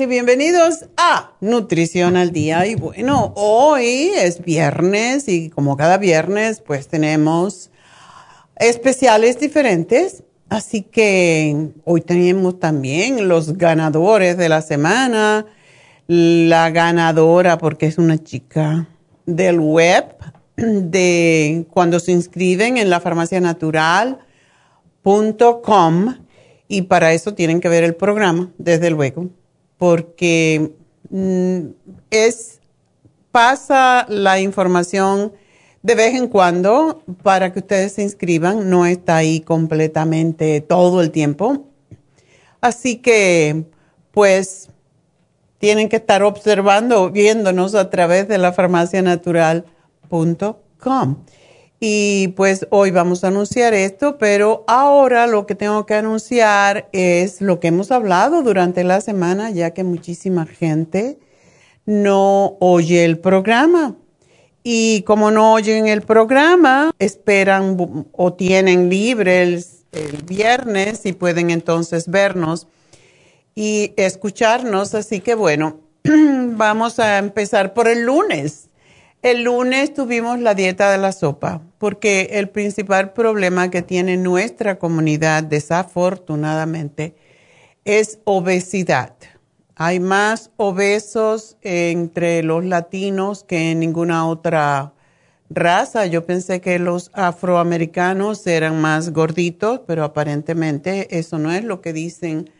Y bienvenidos a Nutrición al Día. Y bueno, hoy es viernes y como cada viernes pues tenemos especiales diferentes. Así que hoy tenemos también los ganadores de la semana. La ganadora, porque es una chica del web, de cuando se inscriben en la farmacianatural.com y para eso tienen que ver el programa, desde luego porque mm, es pasa la información de vez en cuando para que ustedes se inscriban, no está ahí completamente todo el tiempo. Así que pues tienen que estar observando, viéndonos a través de la farmacianatural.com. Y pues hoy vamos a anunciar esto, pero ahora lo que tengo que anunciar es lo que hemos hablado durante la semana, ya que muchísima gente no oye el programa. Y como no oyen el programa, esperan o tienen libre el, el viernes y pueden entonces vernos y escucharnos. Así que bueno, vamos a empezar por el lunes. El lunes tuvimos la dieta de la sopa, porque el principal problema que tiene nuestra comunidad, desafortunadamente, es obesidad. Hay más obesos entre los latinos que en ninguna otra raza. Yo pensé que los afroamericanos eran más gorditos, pero aparentemente eso no es lo que dicen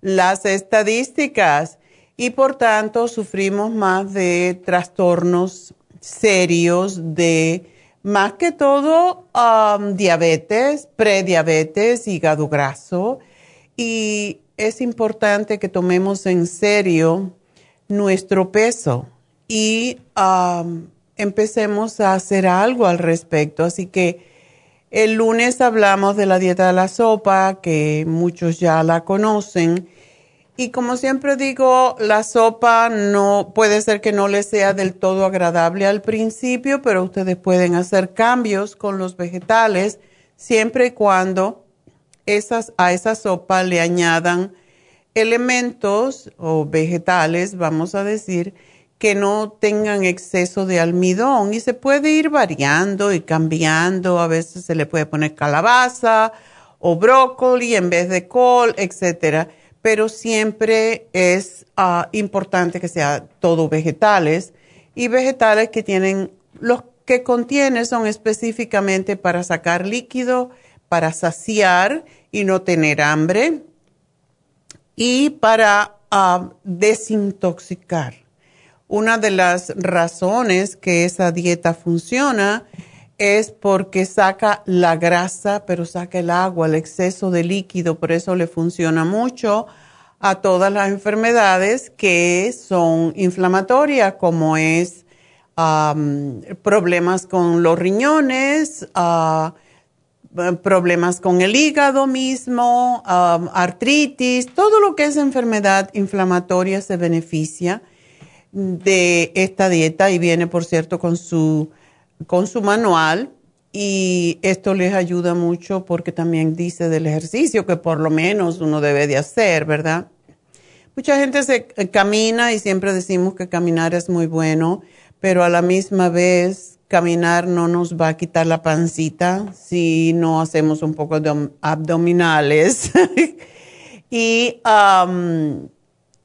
las estadísticas. Y por tanto sufrimos más de trastornos serios de más que todo um, diabetes, prediabetes, hígado graso. Y es importante que tomemos en serio nuestro peso y um, empecemos a hacer algo al respecto. Así que el lunes hablamos de la dieta de la sopa, que muchos ya la conocen y como siempre digo, la sopa no puede ser que no le sea del todo agradable al principio, pero ustedes pueden hacer cambios con los vegetales siempre y cuando esas, a esa sopa le añadan elementos o vegetales, vamos a decir, que no tengan exceso de almidón y se puede ir variando y cambiando. A veces se le puede poner calabaza o brócoli en vez de col, etcétera pero siempre es ah, importante que sea todo vegetales y vegetales que tienen, los que contiene son específicamente para sacar líquido, para saciar y no tener hambre y para ah, desintoxicar. Una de las razones que esa dieta funciona es porque saca la grasa, pero saca el agua, el exceso de líquido, por eso le funciona mucho a todas las enfermedades que son inflamatorias, como es problemas con los riñones, ah, problemas con el hígado mismo, artritis, todo lo que es enfermedad inflamatoria se beneficia de esta dieta y viene, por cierto, con su con su manual y esto les ayuda mucho porque también dice del ejercicio que por lo menos uno debe de hacer, ¿verdad? Mucha gente se eh, camina y siempre decimos que caminar es muy bueno, pero a la misma vez caminar no nos va a quitar la pancita si no hacemos un poco de abdominales. y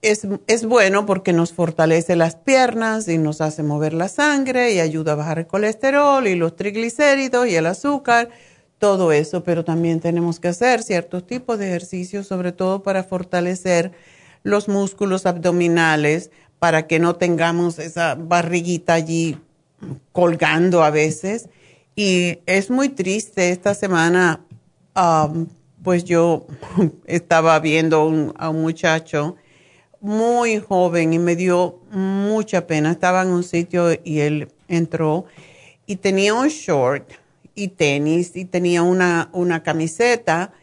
es, bueno porque nos fortalece las piernas y nos hace mover la sangre y ayuda a bajar el colesterol y los triglicéridos y el azúcar, todo eso, pero también tenemos que hacer ciertos tipos de ejercicios, sobre todo para fortalecer los músculos abdominales, para que no tengamos esa barriguita allí colgando a veces. Y es muy triste, esta semana, pues yo estaba viendo a un muchacho, muy joven y me dio mucha pena. Estaba en un sitio y él entró y tenía un short y tenis y tenía una, una camiseta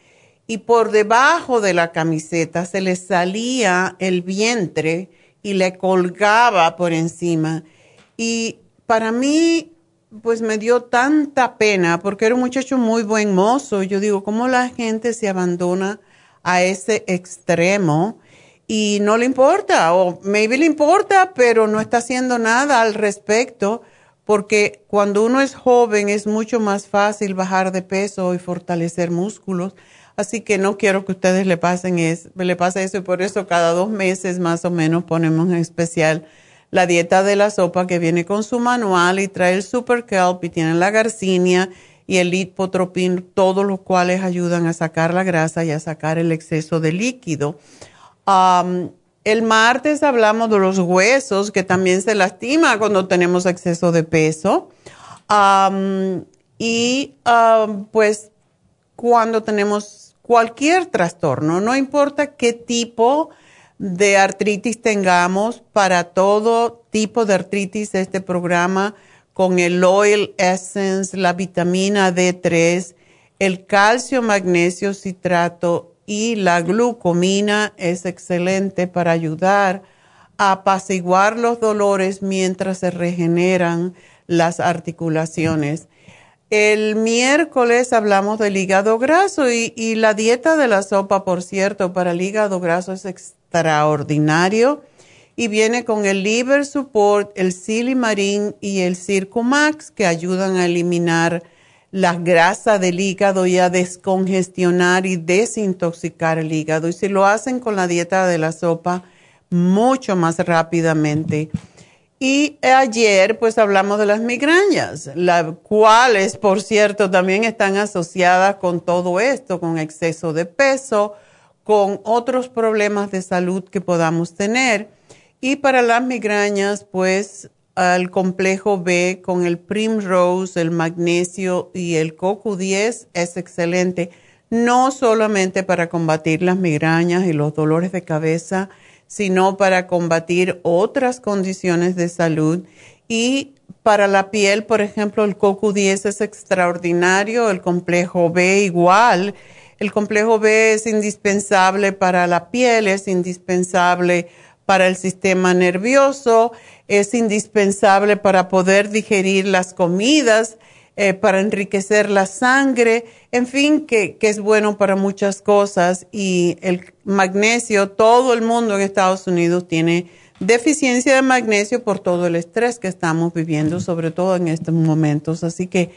y por debajo de la camiseta se le salía el vientre y le colgaba por encima. Y para mí, pues me dio tanta pena porque era un muchacho muy buen mozo. Yo digo, ¿cómo la gente se abandona a ese extremo? Y no le importa, o maybe le importa, pero no está haciendo nada al respecto, porque cuando uno es joven es mucho más fácil bajar de peso y fortalecer músculos. Así que no quiero que ustedes le pasen eso, le pase eso y por eso cada dos meses más o menos ponemos en especial la dieta de la sopa que viene con su manual y trae el Super Kelp y tiene la garcinia y el litpotropin, todos los cuales ayudan a sacar la grasa y a sacar el exceso de líquido el martes hablamos de los huesos, que también se lastima cuando tenemos exceso de peso. y pues cuando tenemos cualquier trastorno, no importa qué tipo de artritis tengamos. Para todo tipo de artritis, este programa con el Oil Essence, la vitamina D3, el calcio, magnesio, citrato y la glucomina es excelente para ayudar a apaciguar los dolores mientras se regeneran las articulaciones. El miércoles hablamos del hígado graso y, la dieta de la sopa, por cierto, para el hígado graso es extraordinario y viene con el liver support, el silimarín y el circumax que ayudan a eliminar la grasa del hígado y a descongestionar y desintoxicar el hígado. Y si lo hacen con la dieta de la sopa, mucho más rápidamente. Y ayer pues hablamos de las migrañas, las cuales por cierto también están asociadas con todo esto, con exceso de peso, con otros problemas de salud que podamos tener. Y para las migrañas pues el complejo B con el Primrose, el magnesio y el CoQ10 es excelente, no solamente para combatir las migrañas y los dolores de cabeza, sino para combatir otras condiciones de salud. Y para la piel, por ejemplo, el CoQ10 es extraordinario, el complejo B igual. El complejo B es indispensable para la piel, es indispensable para el sistema nervioso, es indispensable para poder digerir las comidas eh, para enriquecer la sangre, en fin, que, que, es bueno para muchas cosas. Y el magnesio, todo el mundo en Estados Unidos tiene deficiencia de magnesio por todo el estrés que estamos viviendo, sobre todo en estos momentos. Así que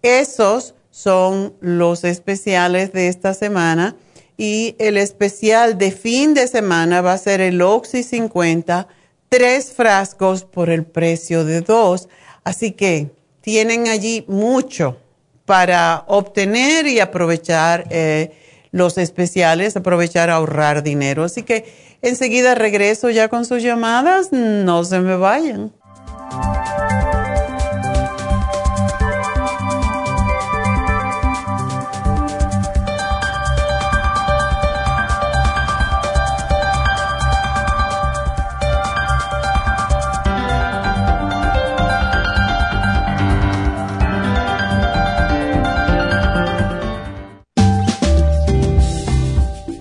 esos son los especiales de esta semana. Y el especial de fin de semana va a ser el Oxy 50, tres frascos por el precio de dos. Así que tienen allí mucho para obtener y aprovechar eh, los especiales, aprovechar ahorrar dinero. Así que enseguida regreso ya con sus llamadas, no se me vayan.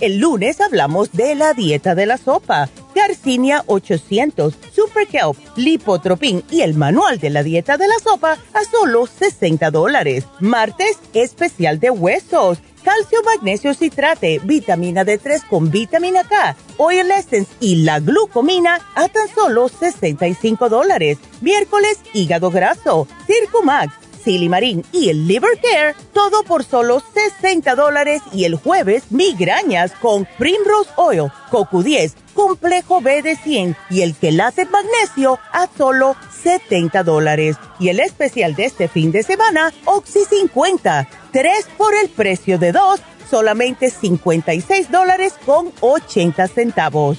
El lunes hablamos de la dieta de la sopa, Garcinia 800, Super Kelp, Lipotropin y el manual de la dieta de la sopa a solo 60 dólares. Martes, especial de huesos, calcio, magnesio, citrate, vitamina D3 con vitamina K, oil essence y la glucomina a tan solo 65 dólares. Miércoles, hígado graso, Circumax Silimarín y el Liver Care, todo por solo 60 dólares y el jueves migrañas con Primrose Oil, CoQ10, Complejo B de 100 y el quelate magnesio a solo 70 dólares. Y el especial de este fin de semana, Oxy 50, 3 por el precio de 2, solamente 56 dólares con 80 centavos.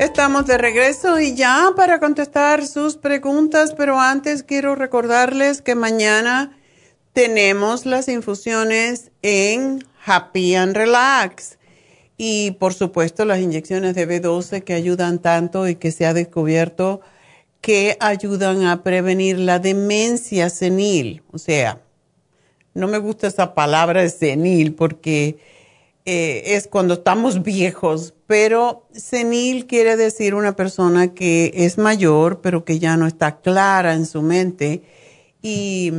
Estamos de regreso y ya para contestar sus preguntas, pero antes quiero recordarles que mañana tenemos las infusiones en Happy and Relax y por supuesto las inyecciones de B12 que ayudan tanto y que se ha descubierto que ayudan a prevenir la demencia senil. O sea, no me gusta esa palabra senil porque eh, es cuando estamos viejos, pero senil quiere decir una persona que es mayor, pero que ya no está clara en su mente y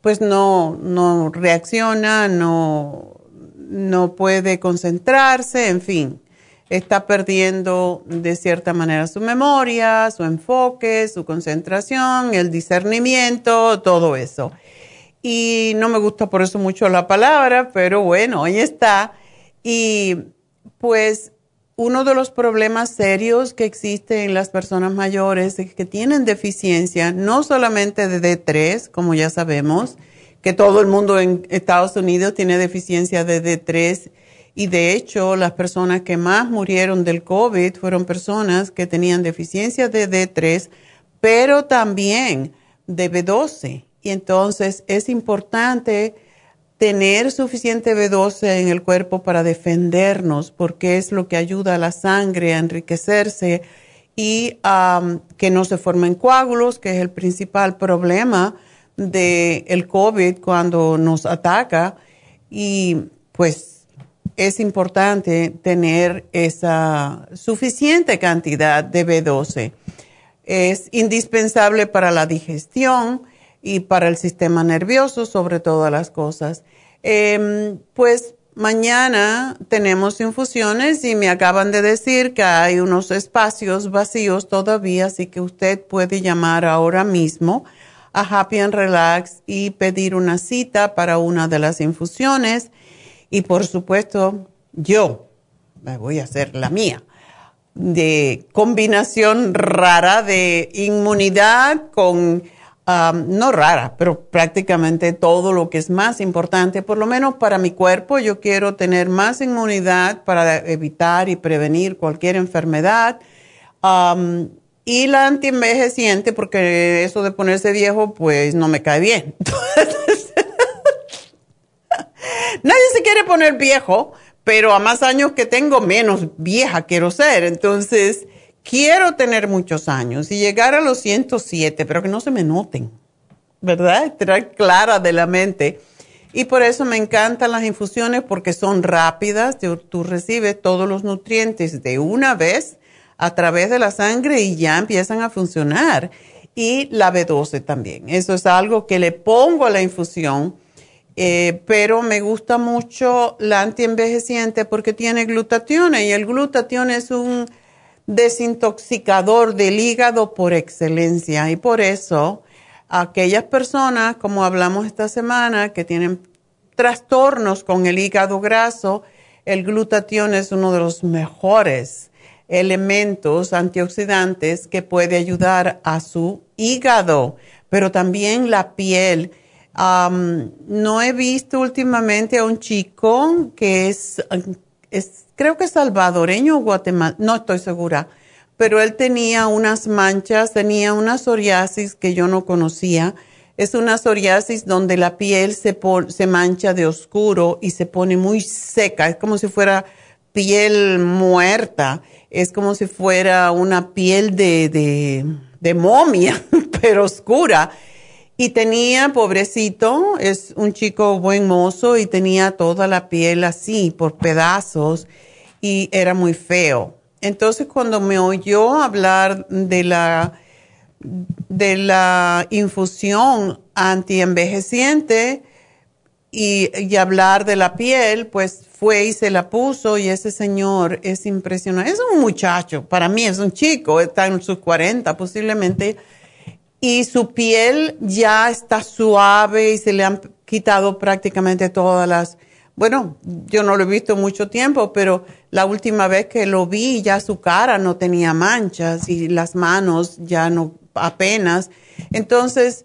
pues no, no reacciona, no, no puede concentrarse, en fin, está perdiendo de cierta manera su memoria, su enfoque, su concentración, el discernimiento, todo eso y no me gusta por eso mucho la palabra, pero bueno, ahí está. Y pues uno de los problemas serios que existe en las personas mayores es que tienen deficiencia, no solamente de D3, como ya sabemos, que todo el mundo en Estados Unidos tiene deficiencia de D3 y de hecho las personas que más murieron del COVID fueron personas que tenían deficiencia de D3, pero también de B12 y entonces es importante tener suficiente B12 en el cuerpo para defendernos, porque es lo que ayuda a la sangre a enriquecerse y que no se formen coágulos, que es el principal problema del el COVID cuando nos ataca. Y pues es importante tener esa suficiente cantidad de B12. Es indispensable para la digestión y para el sistema nervioso, sobre todas las cosas. Em, pues mañana tenemos infusiones y me acaban de decir que hay unos espacios vacíos todavía, así que usted puede llamar ahora mismo a Happy and Relax y pedir una cita para una de las infusiones. Y por supuesto, yo me voy a hacer la mía de combinación rara de inmunidad con no rara, pero prácticamente todo lo que es más importante, por lo menos para mi cuerpo, yo quiero tener más inmunidad para evitar y prevenir cualquier enfermedad. y la antienvejeciente, porque eso de ponerse viejo, pues no me cae bien. Nadie se quiere poner viejo, pero a más años que tengo, menos vieja quiero ser. Entonces, quiero tener muchos años y llegar a los 107, pero que no se me noten, ¿verdad? Estar clara de la mente. Y por eso me encantan las infusiones porque son rápidas, tú, recibes todos los nutrientes de una vez a través de la sangre y ya empiezan a funcionar. Y la B12 también. Eso es algo que le pongo a la infusión, eh, pero me gusta mucho la antienvejeciente porque tiene glutatión y el glutatión es un desintoxicador del hígado por excelencia y por eso aquellas personas, como hablamos esta semana, que tienen trastornos con el hígado graso, el glutatión es uno de los mejores elementos antioxidantes que puede ayudar a su hígado, pero también la piel. no he visto últimamente a un chico que es, es creo que salvadoreño o guatemala, no estoy segura, pero él tenía unas manchas, tenía una psoriasis que yo no conocía. Es una psoriasis donde la piel se, se mancha de oscuro y se pone muy seca, es como si fuera piel muerta, es como si fuera una piel de, de momia, pero oscura. Y tenía, pobrecito, es un chico buen mozo y tenía toda la piel así, por pedazos, y era muy feo. Entonces, cuando me oyó hablar de la, de la infusión antienvejeciente y, y hablar de la piel, pues fue y se la puso y ese señor es impresionante. Es un muchacho, para mí es un chico, está en sus 40 posiblemente y su piel ya está suave y se le han quitado prácticamente todas las... Bueno, yo no lo he visto mucho tiempo, pero la última vez que lo vi ya su cara no tenía manchas y las manos ya no apenas. Entonces,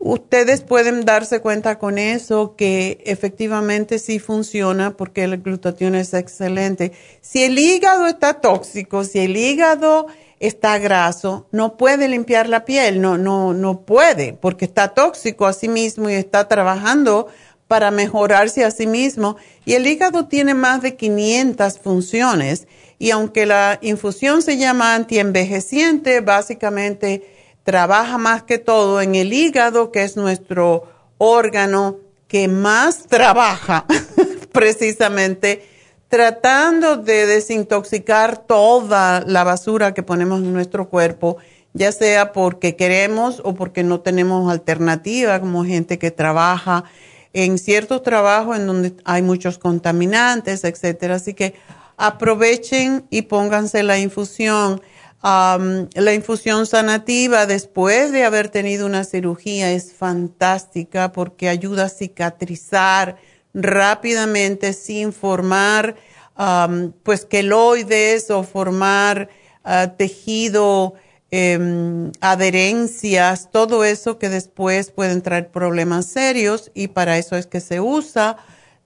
ustedes pueden darse cuenta con eso que efectivamente sí funciona porque el glutatión es excelente. Si el hígado está tóxico, si el hígado está graso, no puede limpiar la piel, no, no, no puede, porque está tóxico a sí mismo y está trabajando para mejorarse a sí mismo. Y el hígado tiene más de 500 funciones. Y aunque la infusión se llama antienvejeciente, básicamente trabaja más que todo en el hígado, que es nuestro órgano que más trabaja precisamente tratando de desintoxicar toda la basura que ponemos en nuestro cuerpo, ya sea porque queremos o porque no tenemos alternativa, como gente que trabaja en ciertos trabajos en donde hay muchos contaminantes, etcétera. Así que aprovechen y pónganse la infusión. la infusión sanativa después de haber tenido una cirugía es fantástica porque ayuda a cicatrizar rápidamente sin formar um, pues queloides o formar uh, tejido, em, adherencias, todo eso que después pueden traer problemas serios y para eso es que se usa.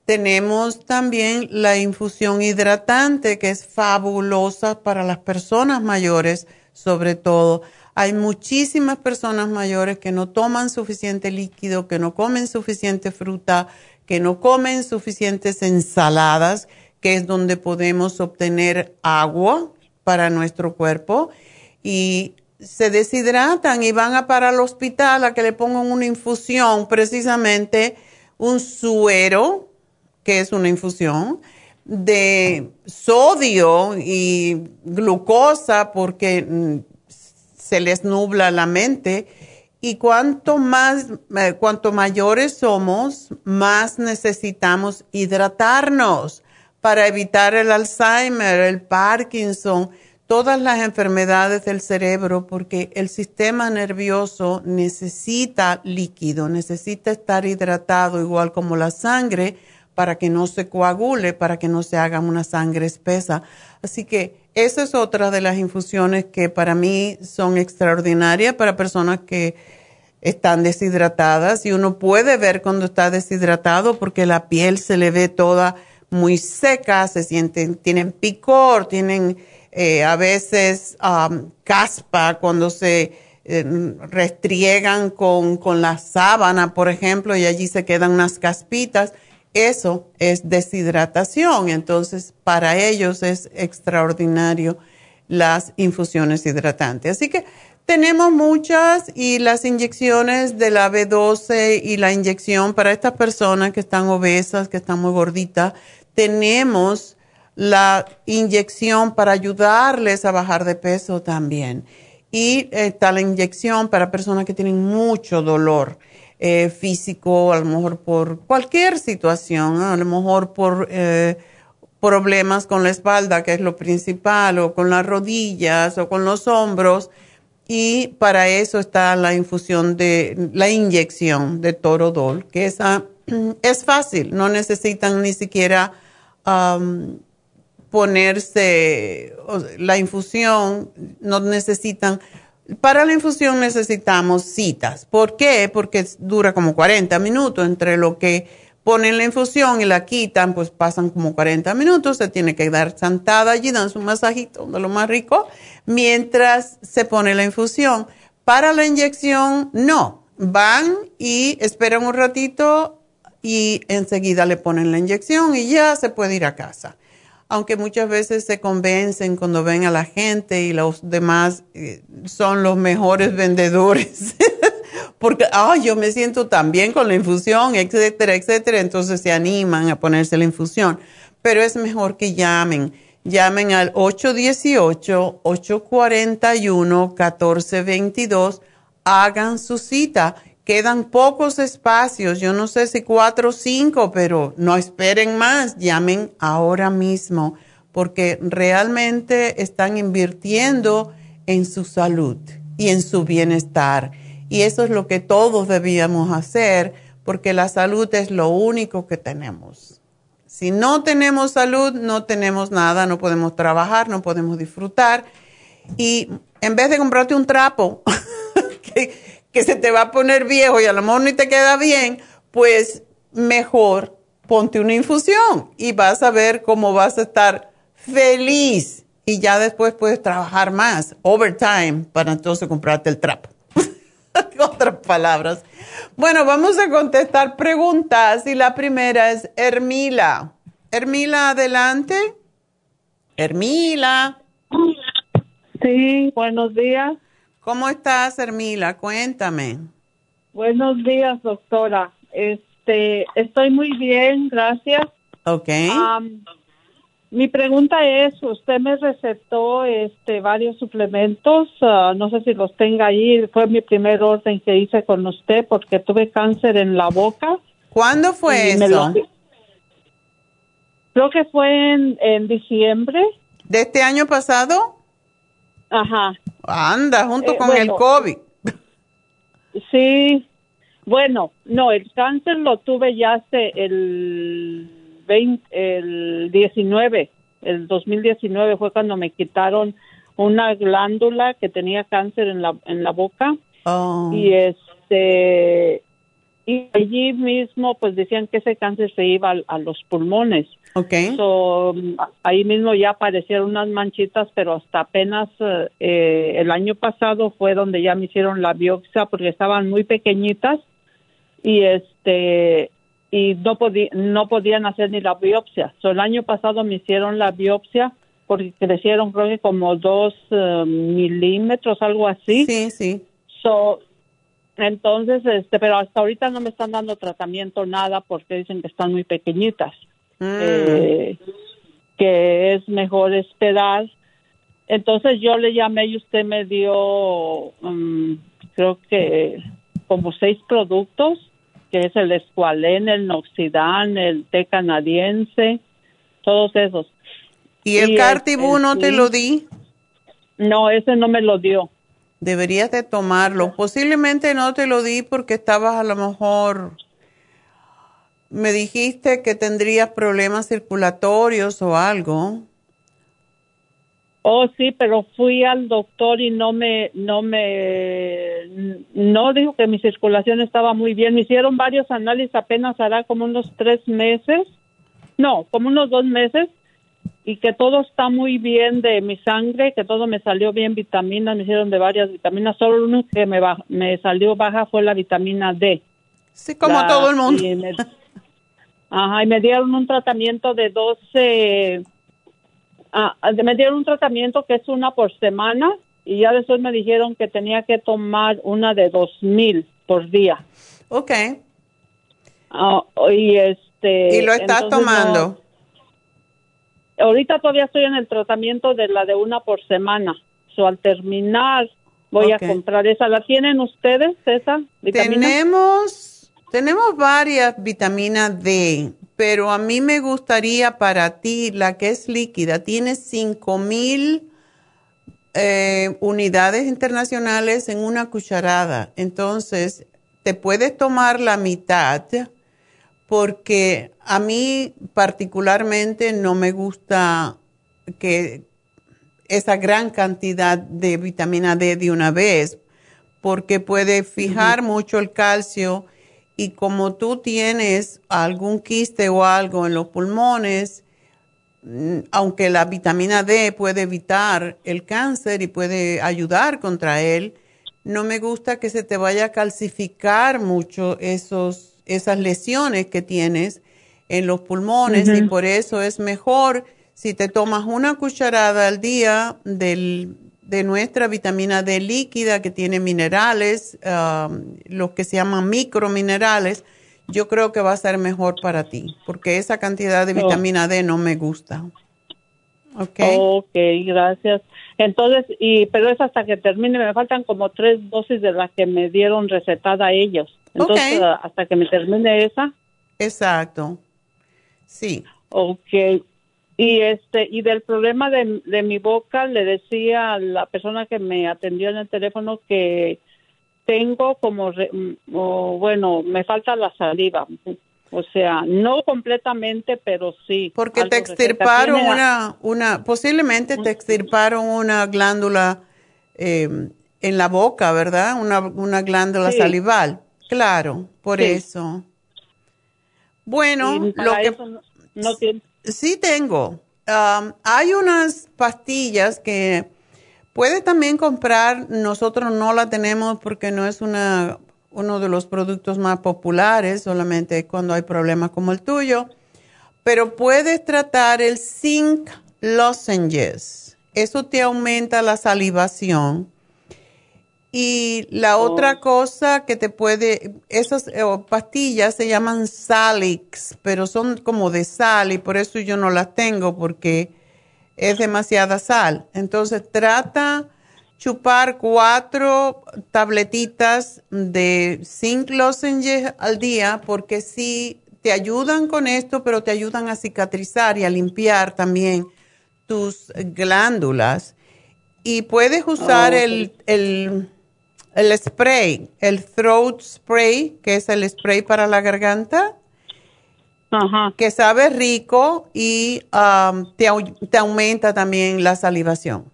Tenemos también la infusión hidratante que es fabulosa para las personas mayores sobre todo. Hay muchísimas personas mayores que no toman suficiente líquido, que no comen suficiente fruta, que no comen suficientes ensaladas, que es donde podemos obtener agua para nuestro cuerpo y se deshidratan y van a para el hospital a que le pongan una infusión, precisamente un suero, que es una infusión, de sodio y glucosa porque mm, se les nubla la mente y cuanto más, eh, cuanto mayores somos, más necesitamos hidratarnos para evitar el Alzheimer, el Parkinson, todas las enfermedades del cerebro, porque el sistema nervioso necesita líquido, necesita estar hidratado, igual como la sangre, para que no se coagule, para que no se haga una sangre espesa. Así que esa es otra de las infusiones que para mí son extraordinarias para personas que están deshidratadas y uno puede ver cuando está deshidratado porque la piel se le ve toda muy seca, se sienten, tienen picor, tienen eh, a veces caspa cuando se eh, restriegan con, con la sábana, por ejemplo, y allí se quedan unas caspitas eso es deshidratación. Entonces, para ellos es extraordinario las infusiones hidratantes. Así que tenemos muchas y las inyecciones de la B12 y la inyección para estas personas que están obesas, que están muy gorditas, tenemos la inyección para ayudarles a bajar de peso también. Y está la inyección para personas que tienen mucho dolor eh, físico, a lo mejor por cualquier situación, a lo mejor por eh, problemas con la espalda, que es lo principal, o con las rodillas, o con los hombros. Y para eso está la infusión de, la inyección de torodol, que esa es fácil, no necesitan ni siquiera ponerse la infusión, no necesitan para la infusión necesitamos citas. ¿Por qué? Porque dura como 40 minutos entre lo que ponen la infusión y la quitan, pues pasan como 40 minutos, se tiene que dar sentada allí, dan su masajito de lo más rico, mientras se pone la infusión. Para la inyección, no. Van y esperan un ratito y enseguida le ponen la inyección y ya se puede ir a casa aunque muchas veces se convencen cuando ven a la gente y los demás eh, son los mejores vendedores, porque, ay, yo me siento tan bien con la infusión, etcétera, etcétera, entonces se animan a ponerse la infusión. Pero es mejor que llamen. Llamen al 818-841-1422. Hagan su cita. Quedan pocos espacios, yo no sé si cuatro o cinco, pero no esperen más. Llamen ahora mismo porque realmente están invirtiendo en su salud y en su bienestar. Y eso es lo que todos debíamos hacer porque la salud es lo único que tenemos. Si no tenemos salud, no tenemos nada, no podemos trabajar, no podemos disfrutar. Y en vez de comprarte un trapo que, que, se te va a poner viejo y a lo mejor ni te queda bien, pues mejor ponte una infusión y vas a ver cómo vas a estar feliz. Y ya después puedes trabajar más, overtime, para entonces comprarte el trapo. Otras palabras. Bueno, vamos a contestar preguntas y la primera es Hermila. Hermila, adelante. Hermila. Sí, buenos días. ¿Cómo estás, Hermila? Cuéntame. Buenos días, doctora. Este, estoy muy bien, gracias. Ok. Mi pregunta es, usted me recetó este varios suplementos, ah, no sé si los tenga ahí, fue mi primer orden que hice con usted porque tuve cáncer en la boca. ¿Cuándo fue eso? creo que fue en, en, diciembre. ¿De este año pasado? Ajá. Anda, junto con el COVID. Sí, bueno, no, el cáncer lo tuve ya hace el el 19, el 2019 fue cuando me quitaron una glándula que tenía cáncer en la, en la boca. Oh. Y este y allí mismo pues decían que ese cáncer se iba a, los pulmones. Okay. ahí mismo ya aparecieron unas manchitas, pero hasta apenas eh, el año pasado fue donde ya me hicieron la biopsia porque estaban muy pequeñitas y este y no, no podían hacer ni la biopsia. el año pasado me hicieron la biopsia porque crecieron creo que como dos eh, milímetros, algo así. Sí, sí. So, entonces, este, pero hasta ahorita no me están dando tratamiento nada porque dicen que están muy pequeñitas. Mm. Eh, que es mejor esperar. Entonces yo le llamé y usted me dio, mm, creo que como seis productos que es el Escualén, el Noxidan, el té canadiense, todos esos. ¿Y el Cartibú no te lo di? No, ese no me lo dio. Deberías de tomarlo. Posiblemente no te lo di porque estabas a lo mejor, me dijiste que tendrías problemas circulatorios o algo. Oh, sí, pero fui al doctor y no me, no me, no dijo que mi circulación estaba muy bien. Me hicieron varios análisis apenas hará como unos tres meses, no, como unos dos meses, y que todo está muy bien de mi sangre, que todo me salió bien, vitaminas, me hicieron de varias vitaminas, solo uno que me, me salió baja fue la vitamina D. Sí, como todo el mundo. ajá, y me dieron un tratamiento de 12 Ah, me dieron un tratamiento que es una por semana y ya después me dijeron que tenía que tomar una de dos mil por día. Ok. Ah, y este. ¿Y lo estás tomando? ahorita todavía estoy en el tratamiento de la de una por semana. So, al terminar voy a comprar esa. ¿La tienen ustedes, esa vitamina? Tenemos, tenemos varias vitaminas D pero a mí me gustaría para ti la que es líquida, tiene 5000 mil eh, unidades internacionales en una cucharada, entonces te puedes tomar la mitad porque a mí particularmente no me gusta que esa gran cantidad de vitamina D de una vez porque puede fijar mucho el calcio y como tú tienes algún quiste o algo en los pulmones, mm, aunque la vitamina D puede evitar el cáncer y puede ayudar contra él, no me gusta que se te vaya a calcificar mucho esos, esas lesiones que tienes en los pulmones y por eso es mejor si te tomas una cucharada al día del, de nuestra vitamina D líquida que tiene minerales, um, los que se llaman microminerales, yo creo que va a ser mejor para ti, porque esa cantidad de oh. vitamina D no me gusta. Ok. Ok, gracias. Entonces, y pero es hasta que termine, me faltan como tres dosis de las que me dieron recetada a ellos. Entonces, hasta que me termine esa. Exacto. Sí. Ok. Y este y del problema de, de mi boca le decía a la persona que me atendió en el teléfono que tengo como bueno, me falta la saliva. O sea, no completamente, pero sí. Porque te extirparon una, una, posiblemente te extirparon una glándula em, en la boca, ¿verdad? Una, una glándula salival. Claro, por eso. Bueno, lo que... No, Sí tengo. hay unas pastillas que puede también comprar. Nosotros no la tenemos porque no es una, uno de los productos más populares, solamente cuando hay problemas como el tuyo. Pero puedes tratar el zinc lozenges. Eso te aumenta la salivación y la oh. otra cosa que te puede, esas eh, pastillas se llaman Salix, pero son como de sal y por eso yo no las tengo porque es demasiada sal. Entonces trata chupar cuatro tabletitas de zinc lozenges al día porque sí te ayudan con esto, pero te ayudan a cicatrizar y a limpiar también tus glándulas. Y puedes usar el el spray, el throat spray, que es el spray para la garganta, que sabe rico y um, te, aumenta también la salivación.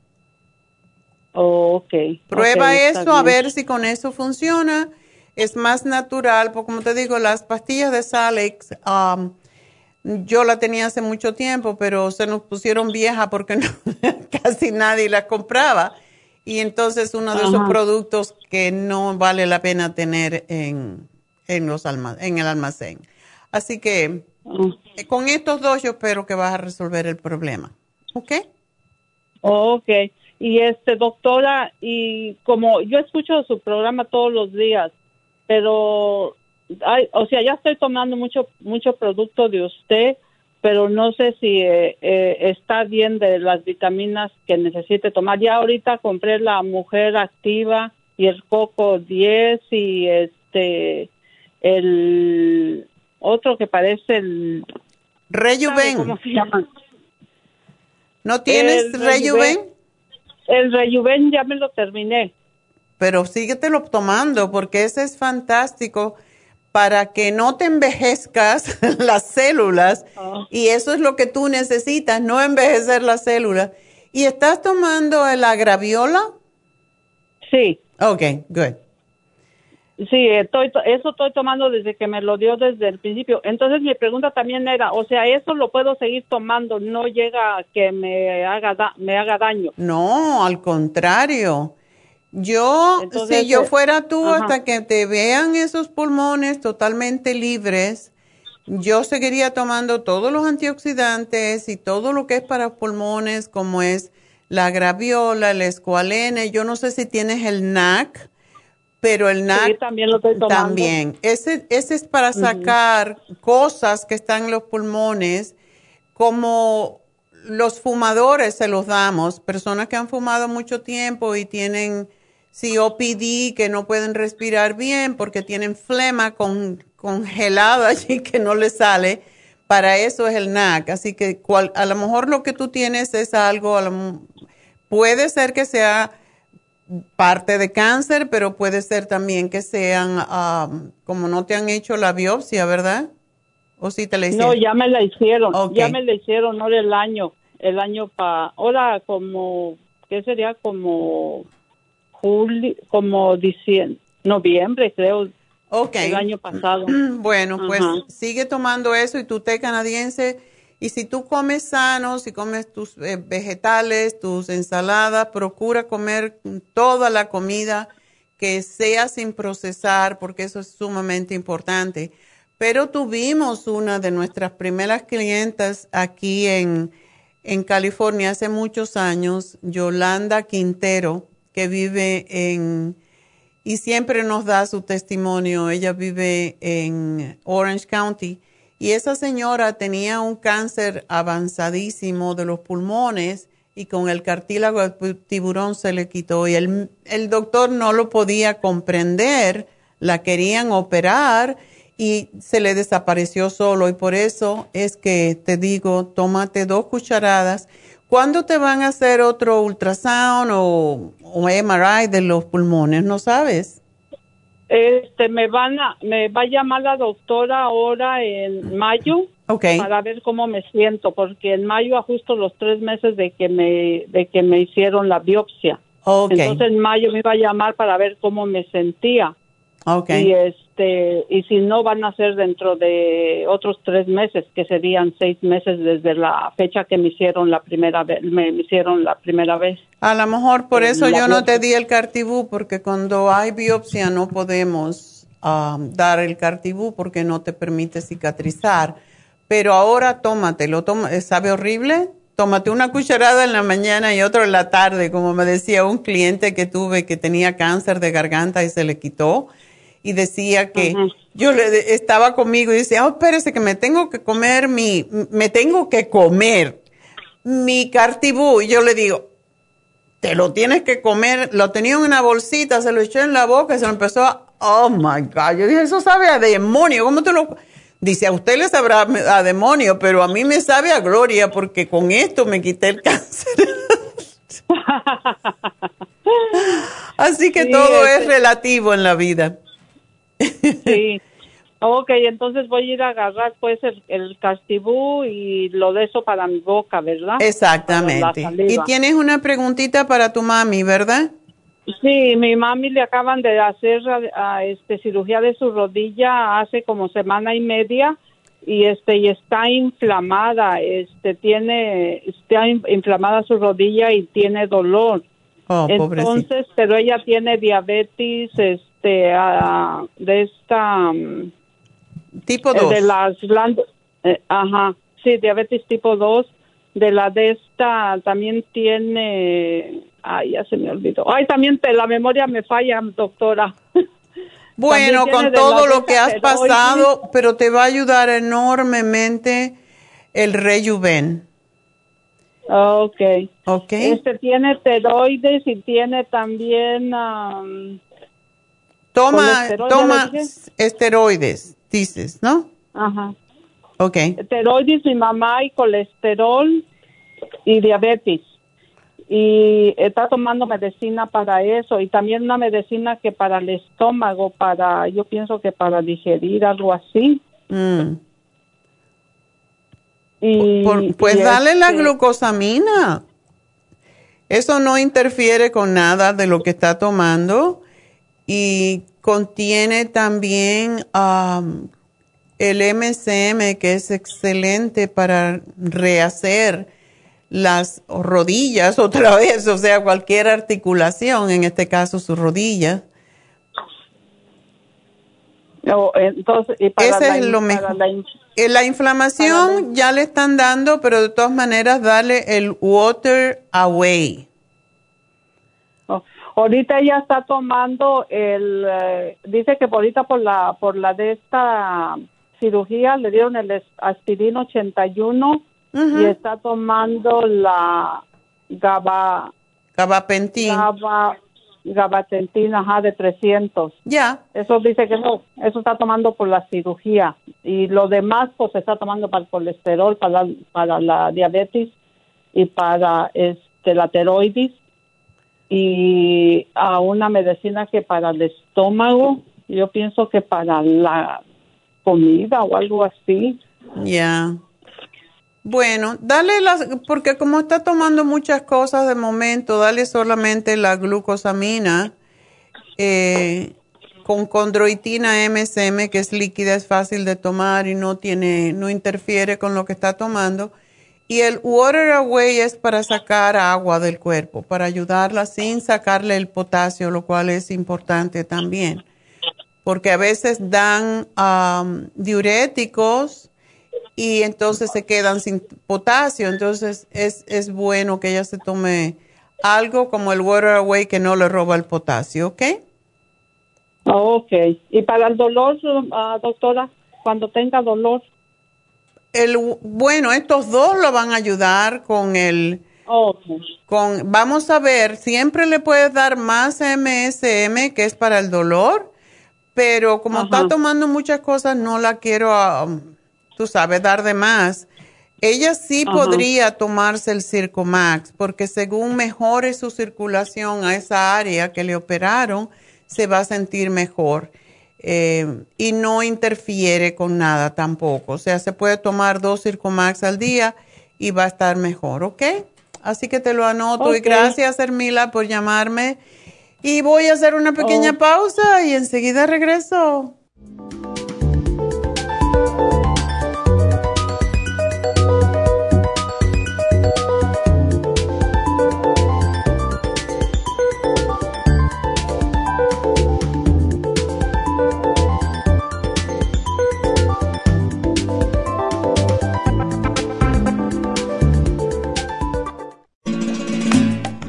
ok. Prueba eso a ver si con eso funciona. Es más natural, porque como te digo, las pastillas de Salex, um, yo la tenía hace mucho tiempo, pero se nos pusieron viejas porque casi nadie las compraba y entonces uno de esos productos que no vale la pena tener en, en, los en el almacén. Así que eh, con estos dos yo espero que vas a resolver el problema. ¿Ok? Ok. Y este, doctora, y como yo escucho su programa todos los días, pero, hay, o sea, ya estoy tomando mucho, mucho producto de usted, pero no sé si eh, eh, está bien de las vitaminas que necesite tomar. Ya ahorita compré la mujer activa y el coco 10 y este el otro que parece el Rejuven. ¿Cómo se llama? ¿No tienes Rejuven? El Rejuven ya me lo terminé. Pero síguetelo tomando porque ese es fantástico para que no te envejezcas las células ah. y eso es lo que tú necesitas, no envejecer las células. ¿Y estás tomando el agraviola? Sí. Ok, good. Sí, estoy, eso estoy tomando desde que me lo dio desde el principio. Entonces mi pregunta también era, o sea, eso lo puedo seguir tomando, no llega a que me haga, me haga daño. No, al contrario yo, si yo fuera tú, hasta que te vean esos pulmones totalmente libres, yo seguiría tomando todos los antioxidantes y todo lo que es para pulmones, como es la graviola, el escualene. Yo no sé si tienes el NAC, pero el NAC también lo estoy tomando. También. Ese, ese es para sacar cosas que están en los pulmones, como los fumadores se los damos, personas que han fumado mucho tiempo y tienen COPD, que no pueden respirar bien porque tienen flema con, congelada allí que no les sale. Para eso es el NAC. Así que a lo mejor lo que tú tienes es algo, puede ser que sea parte de cáncer, pero puede ser también que sean, como no te han hecho la biopsia, ¿verdad? ¿O sí te la hicieron? No, ya me la hicieron, ya me la hicieron, ahora el año, el año para, ahora como, ¿qué sería? Como como diciendo, noviembre creo. El año pasado. Bueno, pues sigue tomando eso y tu té canadiense. Y si tú comes sano, si comes tus eh, vegetales, tus ensaladas, procura comer toda la comida que sea sin procesar, porque eso es sumamente importante. Pero tuvimos una de nuestras primeras clientas aquí en, en California hace muchos años, Yolanda Quintero, que vive en, y siempre nos da su testimonio, ella vive en Orange County, y esa señora tenía un cáncer avanzadísimo de los pulmones y con el cartílago del tiburón se le quitó. Y el, el doctor no lo podía comprender, la querían operar y se le desapareció solo. Y por eso es que te digo, tómate dos cucharadas. ¿Cuándo te van a hacer otro ultrasound o, MRI de los pulmones? ¿No sabes? Este, me van a, me va a llamar la doctora ahora en mayo para ver cómo me siento, porque en mayo ajusto los tres meses de que me, de que me hicieron la biopsia. Entonces en mayo me iba a llamar para ver cómo me sentía. Okay. Y este y si no van a ser dentro de otros tres meses, que serían seis meses desde la fecha que me hicieron la primera vez, me, hicieron la primera vez. A lo mejor por eso yo no te di el cartibú, porque cuando hay biopsia no podemos um, dar el cartibú porque no te permite cicatrizar. Pero ahora tómatelo, toma, ¿sabe horrible? Tómate una cucharada en la mañana y otra en la tarde, como me decía un cliente que tuve que tenía cáncer de garganta y se le quitó y decía que yo le estaba conmigo y decía, oh, espérese que me tengo que comer mi, me tengo que comer mi cartibú. Y yo le digo, te lo tienes que comer. Lo tenía en una bolsita, se lo echó en la boca y se lo empezó a, oh my God. Yo dije, eso sabe a demonio. ¿Cómo te lo.? Dice, a usted le sabrá a demonio, pero a mí me sabe a gloria porque con esto me quité el cáncer. Así que todo es relativo en la vida. Sí. Ok, entonces voy a ir a agarrar pues el, el castibú y lo de eso para mi boca, ¿verdad? Exactamente. Y tienes una preguntita para tu mami, ¿verdad? Sí, mi mami le acaban de hacer a, este cirugía de su rodilla hace como semana y media y este y está inflamada, este tiene está inflamada su rodilla y tiene dolor. Oh, Entonces, pero ella tiene diabetes, este este de esta mm, tipo 2 de las eh, ajá sí diabetes tipo 2 de la de esta también tiene ay ya se me olvidó. Ay también te, la memoria me falla doctora. Bueno con todo lo que has pasado pero te va a ayudar enormemente el rejuven. Okay okay este tiene esteroides y tiene también Toma, toma esteroides, dices, ¿no? Ajá. Ok. Esteroides, mi mamá y colesterol y diabetes. Y está tomando medicina para eso y también una medicina que para el estómago, para, yo pienso que para digerir algo así. Mm. Y, pues dale la este glucosamina. Eso no interfiere con nada de lo que está tomando y contiene también um, el MCM que es excelente para rehacer las rodillas otra vez, o sea, cualquier articulación, en este caso su rodilla. entonces, Ese es lo mejor. La, eh, la inflamación ya le están dando, pero de todas maneras, dale el Water Away. Ahorita ella está tomando el, eh, dice que ahorita por la, por la de esta cirugía le dieron el aspirina 81 y está tomando la gaba, gabapentina. Gaba, gabapentina, ajá, de 300. Ya. Eso dice que no, eso está tomando por la cirugía y lo demás pues está tomando para el colesterol, para la, para la diabetes y para este la tiroides y a una medicina que para el estómago, yo pienso que para la comida o algo así. Ya. Bueno, dale las, porque como está tomando muchas cosas de momento, dale solamente la glucosamina eh, con condroitina MSM, que es líquida, es fácil de tomar y no tiene, no interfiere con lo que está tomando y el Water Away es para sacar agua del cuerpo, para ayudarla sin sacarle el potasio, lo cual es importante también. Porque a veces dan diuréticos y entonces se quedan sin potasio. Entonces es, es bueno que ella se tome algo como el Water Away que no le roba el potasio, ¿ok? Ok. ¿Y para el dolor, ah, doctora? Cuando tenga dolor. El, bueno, estos dos lo van a ayudar con el... Con, vamos a ver, siempre le puedes dar más MSM, que es para el dolor, pero como está tomando muchas cosas, no la quiero, um, tú sabes, dar de más. Ella sí podría tomarse el Circomax, porque según mejore su circulación a esa área que le operaron, se va a sentir mejor. Eh, y no interfiere con nada tampoco. O sea, se puede tomar dos Circomax al día y va a estar mejor, ¿ok? Así que te lo anoto y gracias, Hermila, por llamarme. Y voy a hacer una pequeña oh. pausa y enseguida regreso.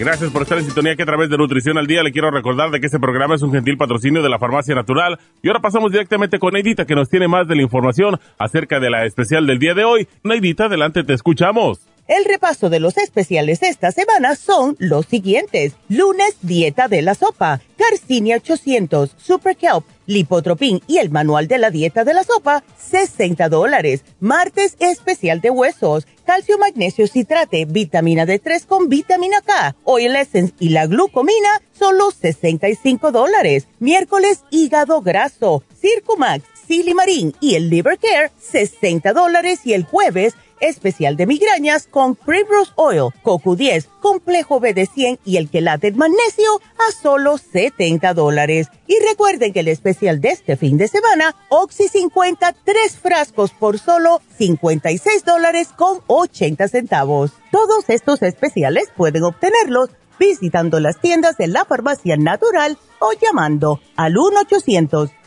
Gracias por estar en sintonía que a través de Nutrición al Día le quiero recordar de que este programa es un gentil patrocinio de la Farmacia Natural. Y ahora pasamos directamente con Neidita que nos tiene más de la información acerca de la especial del día de hoy. Neidita, adelante, te escuchamos. El repaso de los especiales esta semana son los siguientes. Lunes, dieta de la sopa, Garcinia 800, Super Kelp, Lipotropin y el manual de la dieta de la sopa, 60 dólares. Martes, especial de huesos, calcio, magnesio, citrate, vitamina D3 con vitamina K, oil essence y la glucomina, solo 65 dólares. Miércoles, hígado graso, Circumax, Silimarín y el Liver Care, 60 dólares. Y el jueves, especial de migrañas con Primrose Oil, CoQ10, Complejo BD100 y el quelate magnesio a solo 70 dólares. Y recuerden que el especial de este fin de semana, Oxy 50, tres frascos por solo 56 dólares con 80 centavos. Todos estos especiales pueden obtenerlos visitando las tiendas de la farmacia natural o llamando al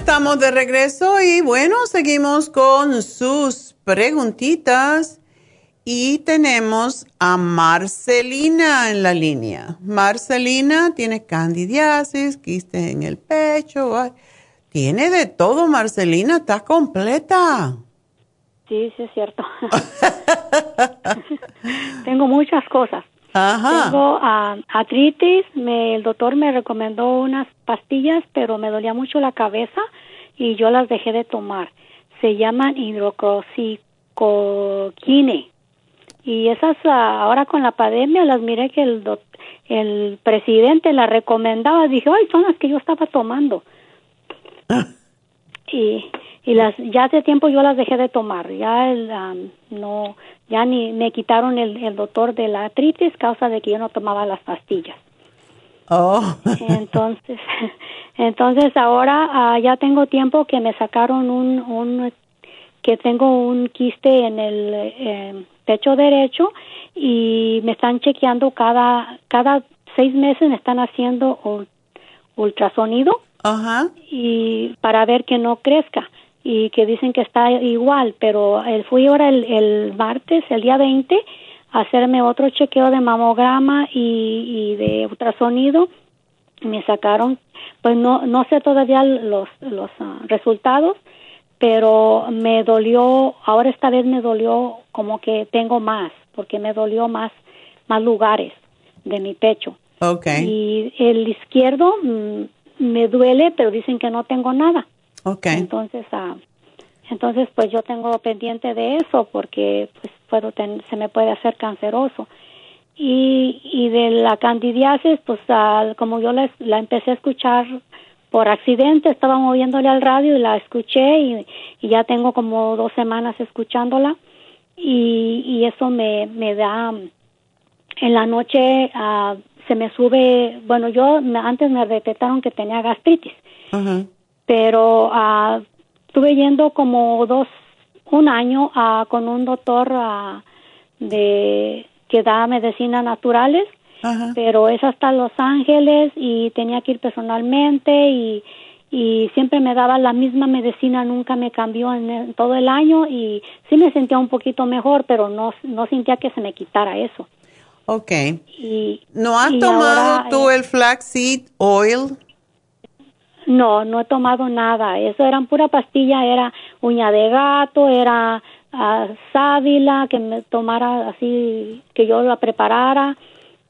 Estamos de regreso y bueno, seguimos con sus preguntitas y tenemos a Marcelina en la línea. Marcelina tiene candidiasis, quiste en el pecho. Tiene de todo, Marcelina, está completa. Sí, sí es cierto. Tengo muchas cosas. Ajá. Tengo ah, artritis, me, el doctor me recomendó unas pastillas, pero me dolía mucho la cabeza y yo las dejé de tomar. Se llaman hidrocloroquine y esas ah, ahora con la pandemia las miré que el el presidente las recomendaba dije ay son las que yo estaba tomando ah. y y las ya hace tiempo yo las dejé de tomar. Ya el, no ya ni me quitaron el, el doctor de la artritis causa de que yo no tomaba las pastillas. Oh. Entonces entonces ahora ah, ya tengo tiempo que me sacaron un, un que tengo un quiste en el eh, pecho derecho y me están chequeando cada cada seis meses me están haciendo ultrasonido Ajá. y para ver que no crezca y que dicen que está igual, pero el, fui ahora el, el martes, el día 20, a hacerme otro chequeo de mamograma y, y de ultrasonido. Me sacaron, pues no, no sé todavía los, los ah, resultados, pero me dolió, ahora esta vez me dolió como que tengo más, porque me dolió más, más lugares de mi pecho. Okay. Y el izquierdo mm, me duele, pero dicen que no tengo nada. Okay. Entonces, ah, entonces pues yo tengo pendiente de eso porque pues puedo se me puede hacer canceroso. Y, y de la candidiasis, pues como yo la, la empecé a escuchar por accidente, estaba moviéndole al radio y la escuché y, y ya tengo como dos semanas escuchándola y, y eso me, me da en la noche uh, se me sube, bueno, yo antes me detectaron que tenía gastritis, pero uh, estuve yendo como dos, un año uh, con un doctor de que da medicinas naturales, pero es hasta Los Ángeles y tenía que ir personalmente y, y siempre me daba la misma medicina, nunca me cambió en, todo el año y sí me sentía un poquito mejor, pero no, no sentía que se me quitara eso. Ok. Y, ¿No has tomado tú el flaxseed oil? No, no he tomado nada. Eso era pura pastilla, era uña de gato, era uh, sábila, que me tomara así, que yo la preparara,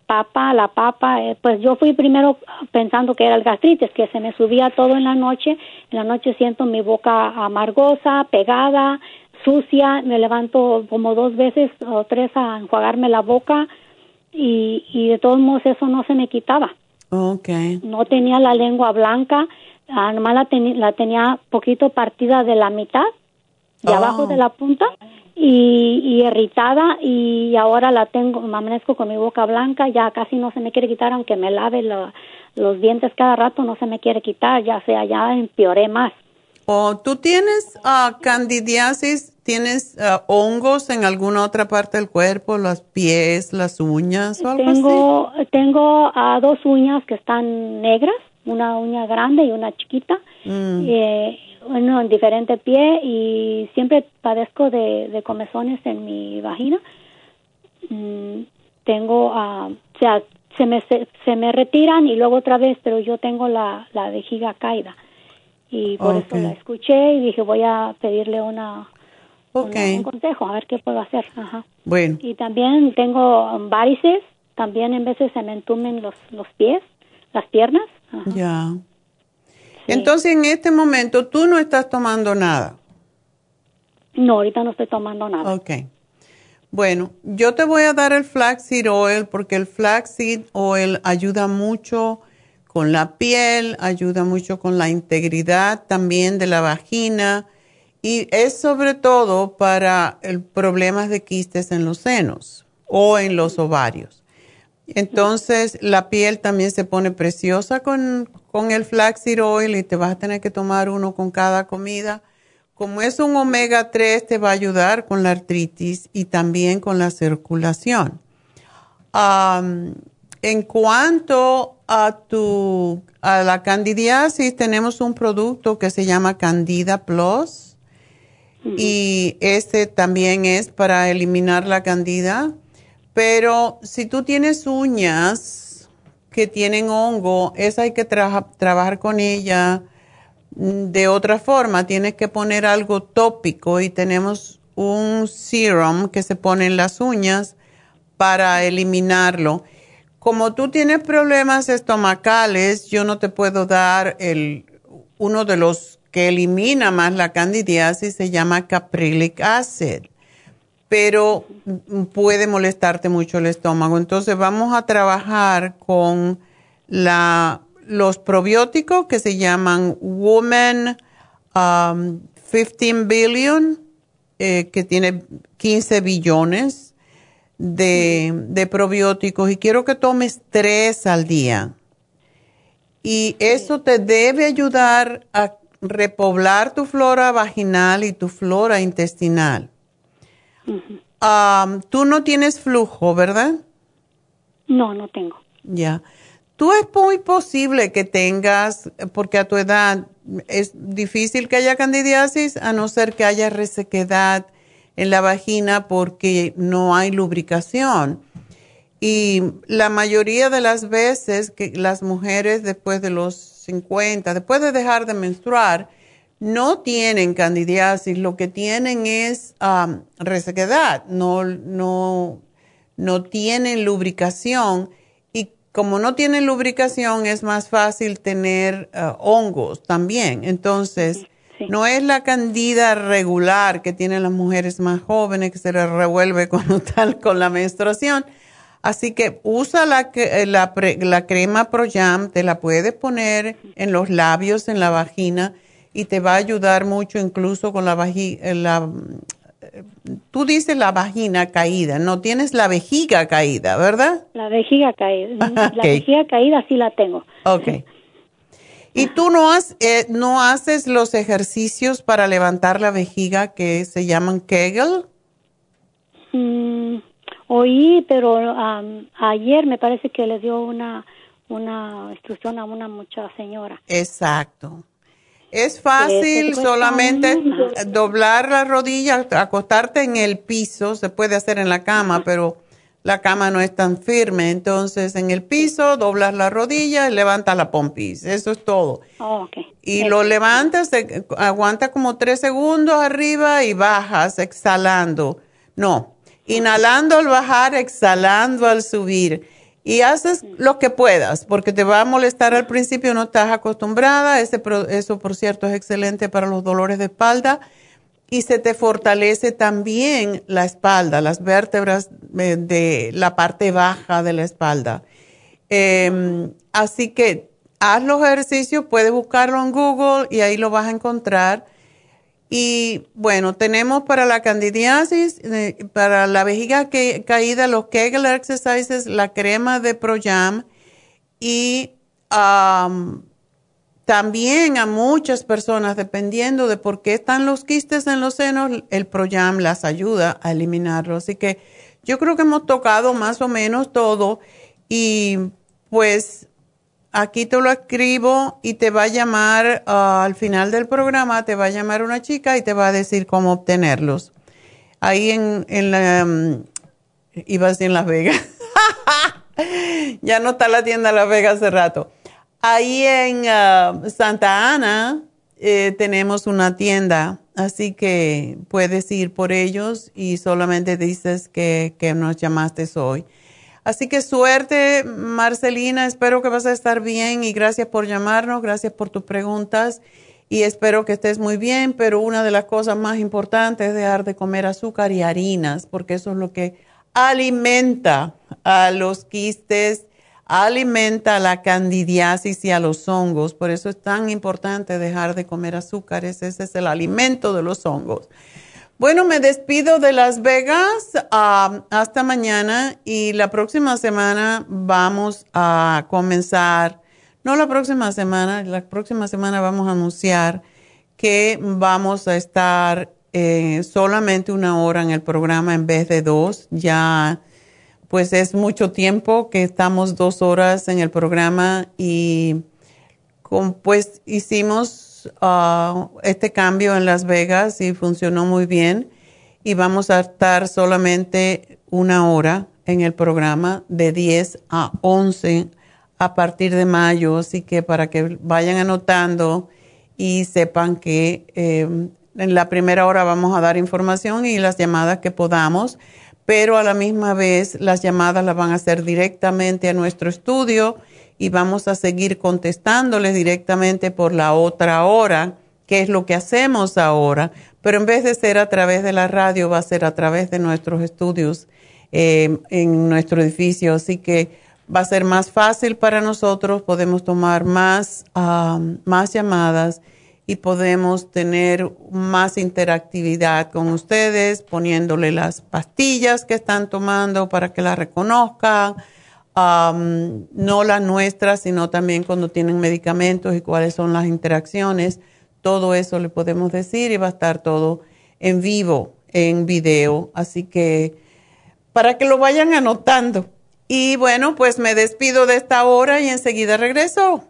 papa, la papa. Eh, pues yo fui primero pensando que era el gastritis, que se me subía todo en la noche. En la noche siento mi boca amargosa, pegada, sucia. Me levanto como dos veces o tres a enjuagarme la boca y, y de todos modos eso no se me quitaba. Okay. No tenía la lengua blanca, ah, nomás la, la tenía poquito partida de la mitad, de abajo de la punta, y, y, irritada, y ahora la tengo, me amanezco con mi boca blanca, ya casi no se me quiere quitar, aunque me lave los dientes cada rato, no se me quiere quitar, ya sea, ya empeoré más. ¿O tú tienes uh, candidiasis ¿Tienes uh, hongos en alguna otra parte del cuerpo, los pies, las uñas o algo tengo, así? Tengo uh, dos uñas que están negras, una uña grande y una chiquita, mm. eh, uno en diferente pie y siempre padezco de, de comezones en mi vagina. Mm, tengo, uh, o sea, se me, se, me retiran y luego otra vez, pero yo tengo la, la vejiga caída. Y por eso la escuché y dije, voy a pedirle una Okay. Un, consejo, a ver qué puedo hacer. Ajá. Bueno. Y también tengo varices, también en veces se me entumen los, los pies, las piernas. Ya. Entonces, en este momento, tú no estás tomando nada. No, ahorita no estoy tomando nada. Ok. Bueno, yo te voy a dar el flaxseed oil porque el flaxseed oil ayuda mucho con la piel, ayuda mucho con la integridad también de la vagina y es sobre todo para problemas de quistes en los senos o en los ovarios. Entonces, la piel también se pone preciosa con, con el flaxseed oil y te vas a tener que tomar uno con cada comida. Como es un omega 3, te va a ayudar con la artritis y también con la circulación. en cuanto a tu a la candidiasis, tenemos un producto que se llama Candida Plus y este también es para eliminar la candida. Pero si tú tienes uñas que tienen hongo, esa hay que trabajar con ella de otra forma. Tienes que poner algo tópico y tenemos un serum que se pone en las uñas para eliminarlo. Como tú tienes problemas estomacales, yo no te puedo dar el, uno de los que elimina más la candidiasis se llama caprylic acid, pero puede molestarte mucho el estómago. Entonces vamos a trabajar con la, los probióticos que se llaman Woman um, 15 billion, eh, que tiene 15 billones de, de probióticos y quiero que tomes tres al día. Y eso te debe ayudar a repoblar tu flora vaginal y tu flora intestinal. tú no tienes flujo, ¿verdad? No, no tengo. Ya. Tú es muy posible que tengas, porque a tu edad es difícil que haya candidiasis, a no ser que haya resequedad en la vagina porque no hay lubricación. Y la mayoría de las veces que las mujeres después de los 50, después de dejar de menstruar, no tienen candidiasis, lo que tienen es resequedad, no, no, no tienen lubricación y como no tienen lubricación es más fácil tener ah, hongos también. Entonces, no es la candida regular que tienen las mujeres más jóvenes que se les revuelve cuando tal con la menstruación Así que usa la, eh, la, la crema ProYam, te la puedes poner en los labios, en la vagina y te va a ayudar mucho incluso con la vagina. Eh, eh, tú dices la vagina caída, no tienes la vejiga caída, ¿verdad? La vejiga caída. La vejiga caída sí la tengo. Ok. ¿Y tú no, has, no haces los ejercicios para levantar la vejiga que se llaman Kegel? Mm, Oí, pero ayer me parece que le dio una, una instrucción a una mucha señora. Exacto. Es fácil solamente doblar la rodilla, acostarte en el piso, se puede hacer en la cama, pero la cama no es tan firme. Entonces, en el piso, doblas la rodilla y levantas la pompis. Eso es todo. Oh, y lo levantas, aguanta como tres segundos arriba y bajas exhalando. No, inhalando al bajar, exhalando al subir. Y haces lo que puedas, porque te va a molestar al principio, no estás acostumbrada. Ese, eso, por cierto, es excelente para los dolores de espalda. Y se te fortalece también la espalda, las vértebras de, la parte baja de la espalda. Em, así que haz los ejercicios, puedes buscarlo en Google y ahí lo vas a encontrar. Y bueno, tenemos para la candidiasis, eh, para la vejiga que, caída, los Kegel exercises, la crema de Proyam y también a muchas personas, dependiendo de por qué están los quistes en los senos, el Proyam las ayuda a eliminarlo. Así que yo creo que hemos tocado más o menos todo y pues aquí te lo escribo y te va a llamar ah, al final del programa, te va a llamar una chica y te va a decir cómo obtenerlos. Ahí en, en la, um, ibas en Las Vegas. ya no está la tienda Las Vegas hace rato. Ahí en ah, Santa Ana eh, tenemos una tienda, así que puedes ir por ellos y solamente dices que nos llamaste hoy. Así que suerte, Marcelina, espero que vas a estar bien y gracias por llamarnos, gracias por tus preguntas. Y espero que estés muy bien, pero una de las cosas más importantes es dejar de comer azúcar y harinas, porque eso es lo que alimenta a los quistes, alimenta a la candidiasis y a los hongos, por eso es tan importante dejar de comer azúcares, ese es el alimento de los hongos. Bueno, me despido de Las Vegas hasta mañana y la próxima semana vamos a comenzar, no la próxima semana, la próxima semana vamos a anunciar que vamos a estar eh, solamente una hora en el programa en vez de dos. Ya, pues es mucho tiempo que estamos dos horas en el programa y pues hicimos Uh, este cambio en Las Vegas y funcionó muy bien. Y vamos a estar solamente una hora en el programa de 10 a 11 a partir de mayo. Así que para que vayan anotando y sepan que em, en la primera hora vamos a dar información y las llamadas que podamos, pero a la misma vez las llamadas las van a hacer directamente a nuestro estudio y vamos a seguir contestándoles directamente por la otra hora, que es lo que hacemos ahora, pero en vez de ser a través de la radio, va a ser a través de nuestros estudios eh, en nuestro edificio, así que va a ser más fácil para nosotros, podemos tomar más, más llamadas y podemos tener más interactividad con ustedes, poniéndole las pastillas que están tomando para que las reconozcan, no las nuestras, sino también cuando tienen medicamentos y cuáles son las interacciones. Todo eso le podemos decir y va a estar todo en vivo, en video. Así que para que lo vayan anotando. Y bueno, pues me despido de esta hora y enseguida regreso.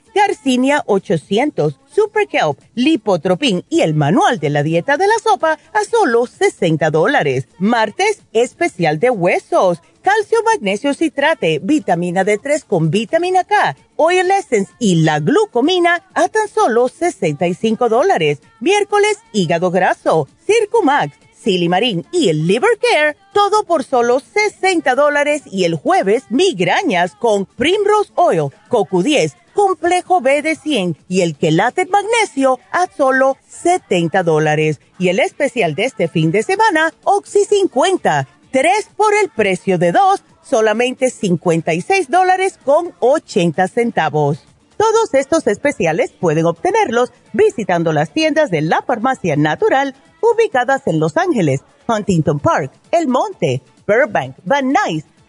Garcinia 800, Super Kelp, Lipotropin y el manual de la dieta de la sopa a solo 60 dólares. Martes, especial de huesos, calcio, magnesio, citrate, vitamina D3 con vitamina K, Oil Essence y la glucomina a tan solo 65 dólares. Miércoles, hígado graso, Circumax, Silimarín y el Liver Care, todo por solo 60 dólares y el jueves migrañas con Primrose Oil, CoQ10, complejo B de 100 y el quelate magnesio a solo 70 dólares. Y el especial de este fin de semana, Oxy 50, 3 por el precio de 2, solamente 56 dólares con 80 centavos. Todos estos especiales pueden obtenerlos visitando las tiendas de la farmacia natural ubicadas en Los Ángeles, Huntington Park, El Monte, Burbank, Van Nuys,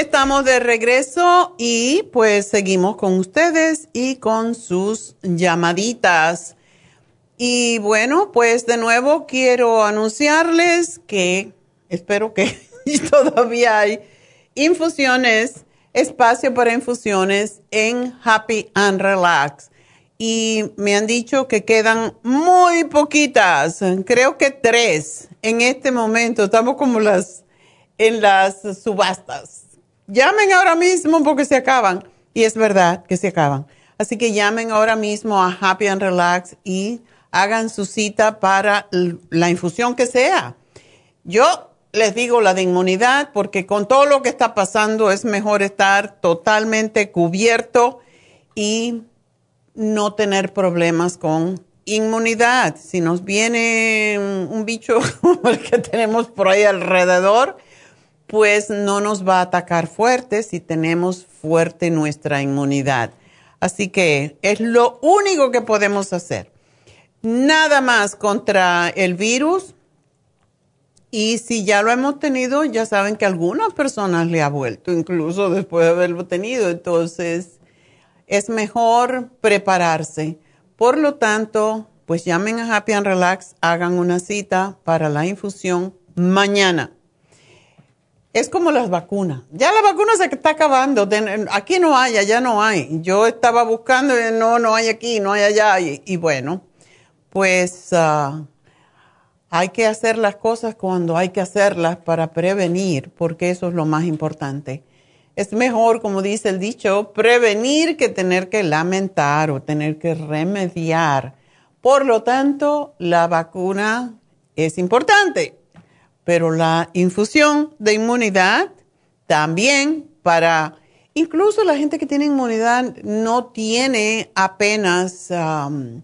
Estamos de regreso y pues seguimos con ustedes y con sus llamaditas. Y bueno, pues de nuevo quiero anunciarles que espero que todavía hay infusiones, espacio para infusiones en Happy and Relax. y me han dicho que quedan muy poquitas, creo que tres en este momento. Estamos como las en las subastas. Llamen ahora mismo porque se acaban. Y es verdad que se acaban. Así que llamen ahora mismo a Happy and Relax y hagan su cita para la infusión que sea. Yo les digo la de inmunidad porque con todo lo que está pasando es mejor estar totalmente cubierto y no tener problemas con inmunidad. Si nos viene un bicho como el que tenemos por ahí alrededor, pues no nos va a atacar fuerte si tenemos fuerte nuestra inmunidad. Así que es lo único que podemos hacer. Nada más contra el virus. Y si ya lo hemos tenido, ya saben que algunas personas le ha vuelto, incluso después de haberlo tenido. Entonces, es mejor prepararse. Por lo tanto, pues llamen a Happy and Relax, hagan una cita para la infusión mañana. Es como las vacunas. Ya la vacuna se está acabando. Aquí no hay, allá no hay. Yo estaba buscando y no, no hay aquí, no hay allá. Y, bueno, pues ah, hay que hacer las cosas cuando hay que hacerlas para prevenir, porque eso es lo más importante. Es mejor, como dice el dicho, prevenir que tener que lamentar o tener que remediar. Por lo tanto, la vacuna es importante pero la infusión de inmunidad también para, incluso la gente que tiene inmunidad no tiene apenas um,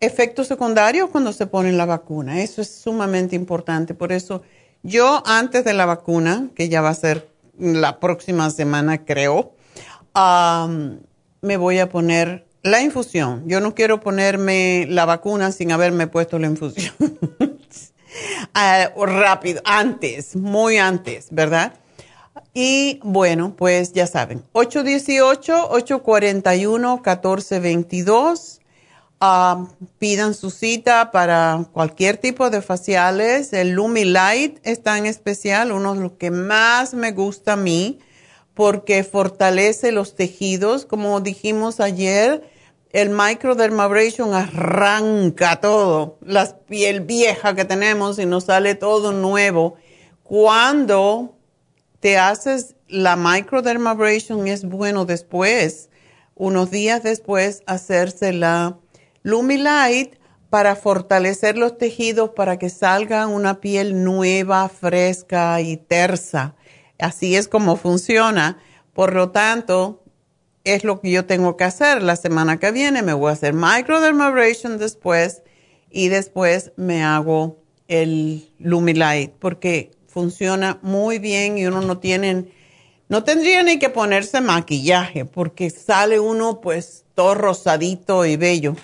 efectos secundarios cuando se pone la vacuna. Eso es sumamente importante. Por eso yo antes de la vacuna, que ya va a ser la próxima semana creo, um, me voy a poner la infusión. Yo no quiero ponerme la vacuna sin haberme puesto la infusión. Ah, rápido, antes, muy antes, ¿verdad? Y bueno, pues ya saben, 818-841-1422. Ah, pidan su cita para cualquier tipo de faciales. El Lumi Light está en especial, uno de los que más me gusta a mí porque fortalece los tejidos, como dijimos ayer el microdermabrasion arranca todo, la piel vieja que tenemos y nos sale todo nuevo. Cuando te haces la microdermabrasion es bueno después, unos días después, hacerse la Lumilight para fortalecer los tejidos para que salga una piel nueva, fresca y tersa. Así es como funciona. Por lo tanto, es lo que yo tengo que hacer. La semana que viene me voy a hacer microdermabrasion después y después me hago el Lumilight porque funciona muy bien y uno no tiene, no tendría ni que ponerse maquillaje porque sale uno pues todo rosadito y bello.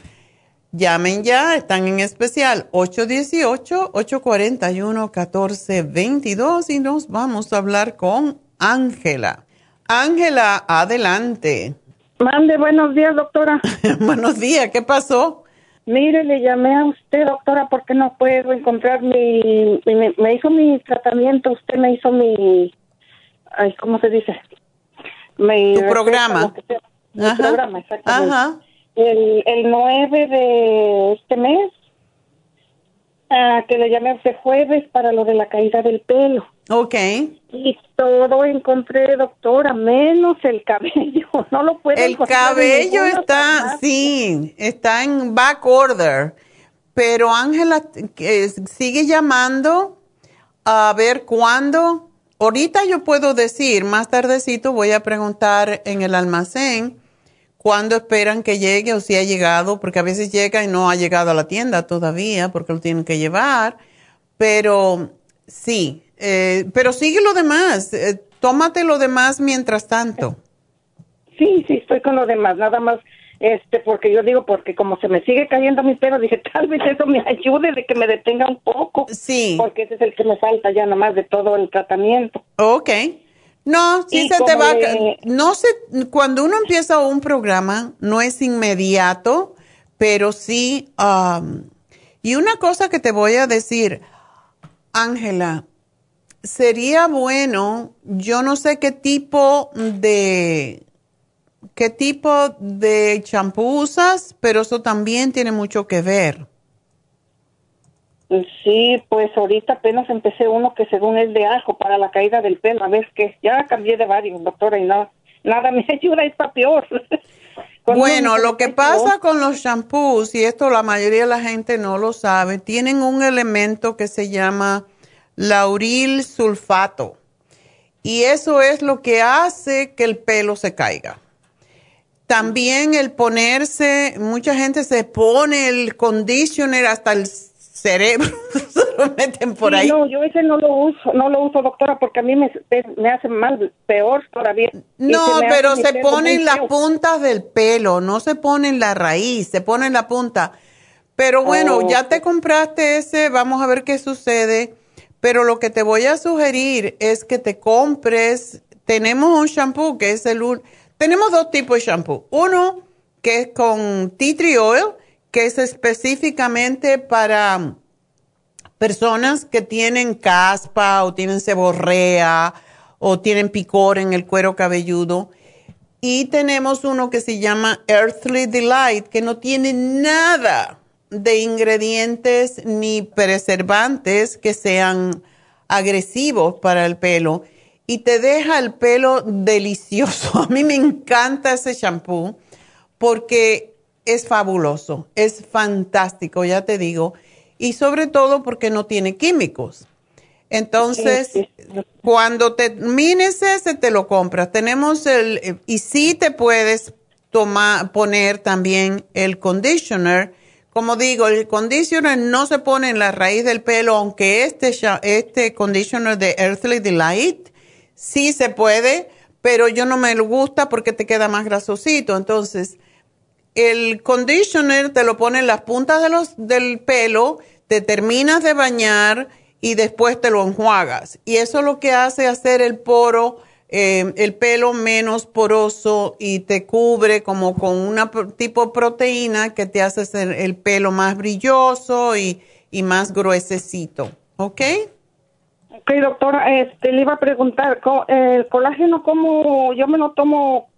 Llamen ya, están en especial 818-841-1422 y nos vamos a hablar con Ángela. Ángela, adelante. Mande, buenos días, doctora. buenos días, ¿qué pasó? Mire, le llamé a usted, doctora, porque no puedo encontrar mi, me, hizo mi tratamiento, usted me hizo mi, ay, ¿cómo se dice? Mi tu programa. mi programa, exactamente. Ajá. El, el 9 de este mes, que le llamé este jueves para lo de la caída del pelo. Ok. Y todo encontré, doctora, menos el cabello. No lo puedo El cabello está, sí, está en back order. Pero Ángela sigue llamando a ver cuándo. Ahorita yo puedo decir, más tardecito voy a preguntar en el almacén cuándo esperan que llegue o si ha llegado, porque a veces llega y no ha llegado a la tienda todavía porque lo tienen que llevar. Pero sí, eh, pero sigue lo demás, eh, tómate lo demás mientras tanto. Sí, sí, estoy con lo demás, nada más, este, porque yo digo, porque como se me sigue cayendo mi pelo, dije, tal vez eso me ayude de que me detenga un poco. Sí. Porque ese es el que me falta ya nada más de todo el tratamiento. Ok. No, sí se te va, no sé, cuando uno empieza un programa, no es inmediato, pero sí, um, y una cosa que te voy a decir, Ángela, sería bueno, yo no sé qué tipo de, qué tipo de champú usas, pero eso también tiene mucho que ver. Sí, pues ahorita apenas empecé uno que según es de ajo para la caída del pelo. A ver que ya cambié de varios, doctora, y nada, nada me ayuda, está peor. bueno, lo que pasa con los shampoos, y esto la mayoría de la gente no lo sabe, tienen un elemento que se llama lauril sulfato. Y eso es lo que hace que el pelo se caiga. También el ponerse, mucha gente se pone el conditioner hasta el cerebro, se lo meten por ahí. No, yo ese no lo uso, no lo uso, doctora, porque a mí me, me hace mal, peor todavía. No, pero se ponen las puntas del pelo, no se pone en la raíz, se pone en la punta. Pero bueno, oh, ya te compraste ese, vamos a ver qué sucede. Pero lo que te voy a sugerir es que te compres, tenemos un shampoo que es el... Tenemos dos tipos de shampoo. Uno que es con tea tree oil, que es específicamente para personas que tienen caspa o tienen seborrea o tienen picor en el cuero cabelludo. Y tenemos uno que se llama Earthly Delight, que no tiene nada de ingredientes ni preservantes que sean agresivos para el pelo y te deja el pelo delicioso. A mí me encanta ese shampoo porque es fabuloso, es fantástico, ya te digo, y sobre todo porque no tiene químicos. Entonces, cuando termines ese, te lo compras. Tenemos el, y sí te puedes tomar, poner también el conditioner. Como digo, el conditioner no se pone en la raíz del pelo, aunque este, este conditioner de Earthly Delight sí se puede, pero yo no me lo gusta porque te queda más grasosito. Entonces, el conditioner te lo pone en las puntas de los, del pelo, te terminas de bañar y después te lo enjuagas. Y eso lo que hace hacer el poro, eh, el pelo menos poroso y te cubre como con una tipo de proteína que te hace el, el pelo más brilloso y, y más gruesecito. ¿Ok? Ok, doctora, este, le iba a preguntar, ¿el colágeno cómo yo me lo tomo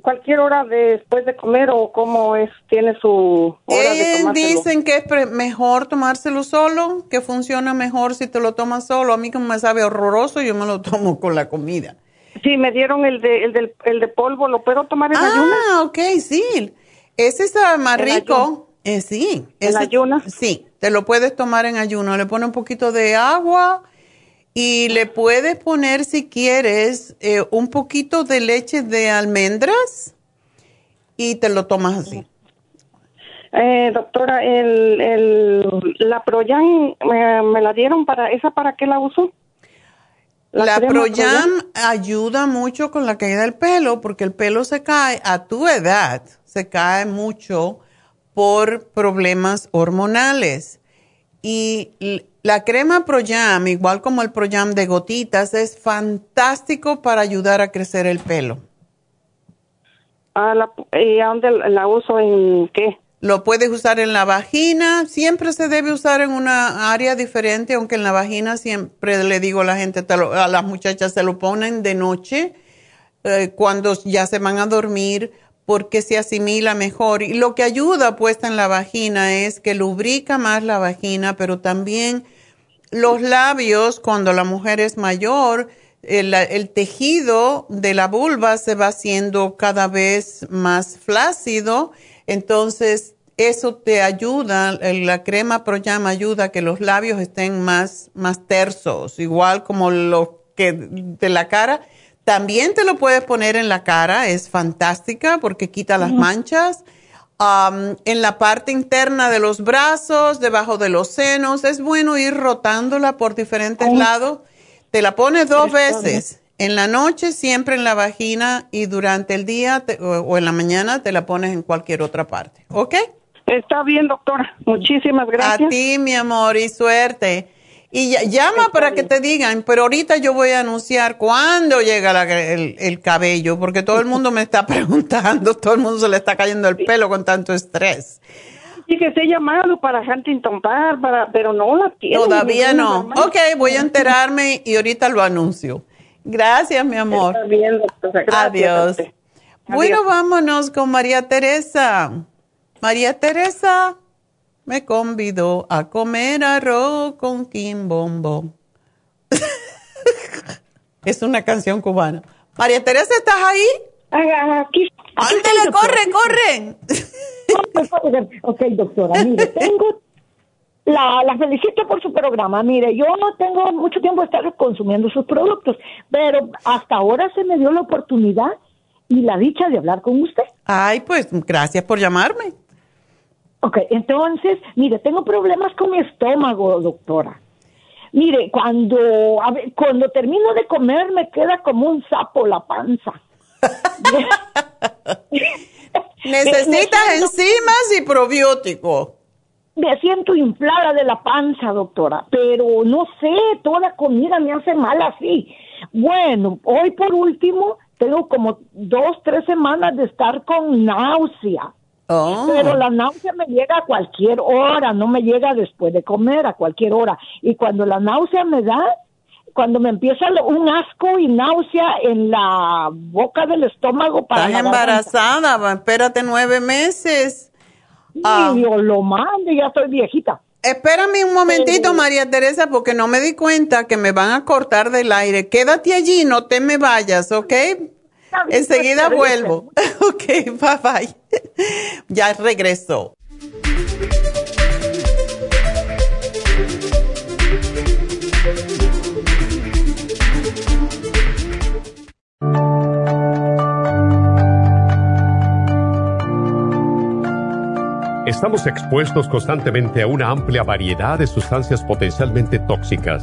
cualquier hora después de comer o cómo es tiene su hora de tomárselo? Dicen que es mejor tomárselo solo, que funciona mejor si te lo tomas solo. A mí como me sabe horroroso, yo me lo tomo con la comida. Sí, me dieron el de el, del, el de polvo, ¿lo puedo tomar en ayunas? Ah, ok, sí. Ese está más rico. Eh, sí. ¿En ayunas? Sí, te lo puedes tomar en ayuno. Le pone un poquito de agua y le puedes poner, si quieres, eh, un poquito de leche de almendras y te lo tomas así. Eh, doctora, el, el, la Proyam me, la dieron para, ¿esa para qué la uso? La, Proyam, ayuda mucho con la caída del pelo porque el pelo se cae a tu edad, se cae mucho por problemas hormonales. Y la crema Proyam, igual como el Proyam de gotitas, es fantástico para ayudar a crecer el pelo. Ah, ¿Y a dónde la uso? ¿En qué? Lo puedes usar en la vagina, siempre se debe usar en una área diferente, aunque en la vagina siempre le digo a la gente, a las muchachas se lo ponen de noche, eh, cuando ya se van a dormir, porque se asimila mejor. Y lo que ayuda puesta en la vagina es que lubrica más la vagina, pero también los labios, cuando la mujer es mayor, el, tejido de la vulva se va haciendo cada vez más flácido, entonces eso te ayuda, la crema Proyama ayuda a que los labios estén más, más tersos, igual como los que de la cara también te lo puedes poner en la cara, es fantástica porque quita las manchas. en la parte interna de los brazos, debajo de los senos, es bueno ir rotándola por diferentes lados. Te la pones dos veces. En la noche siempre en la vagina y durante el día o, en la mañana te la pones en cualquier otra parte. ¿Ok? Está bien, doctora. Muchísimas gracias. A ti, mi amor, y suerte. Y llama para que te digan, pero ahorita yo voy a anunciar cuándo llega el, cabello, porque todo el mundo me está preguntando, todo el mundo se le está cayendo el pelo con tanto estrés. Sí, que se llamado para Huntington Park, para, pero no la tiene. Todavía no. Ok, voy a enterarme y ahorita lo anuncio. Gracias, mi amor. Está bien, doctora. Adiós. Bueno, vámonos con María Teresa. María Teresa me convidó a comer arroz con quimbombo. es una canción cubana. María Teresa, ¿estás ahí? Aquí. Ándale, corre, corre. ok, doctora, mire, tengo la, la felicito por su programa. Mire, yo no tengo mucho tiempo de estar consumiendo sus productos, pero hasta ahora se me dio la oportunidad y la dicha de hablar con usted. Ay, pues gracias por llamarme. Ok, entonces, mire, tengo problemas con mi estómago, doctora. Mire, cuando, cuando termino de comer me queda como un sapo la panza. Necesitas enzimas y probióticos. Me siento inflada de la panza, doctora, pero no sé, toda comida me hace mal así. Bueno, hoy por último tengo como dos, tres semanas de estar con náusea. Oh. Pero la náusea me llega a cualquier hora, no me llega después de comer, a cualquier hora. Y cuando la náusea me da, cuando me empieza un asco y náusea en la boca del estómago para... Estás embarazada, espérate nueve meses. Ah. Dios lo mande, ya estoy viejita. Espérame un momentito, María Teresa, porque no me di cuenta que me van a cortar del aire. Quédate allí, no te me vayas, ¿ok? Enseguida vuelvo. ok, bye bye. ya regreso. Estamos expuestos constantemente a una amplia variedad de sustancias potencialmente tóxicas.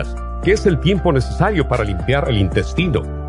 ¿Qué es el tiempo necesario para limpiar el intestino?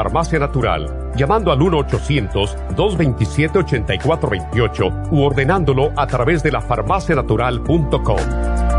Farmacia Natural, llamando al 1-800-227-8428 u ordenándolo a través de lafarmacianatural.com.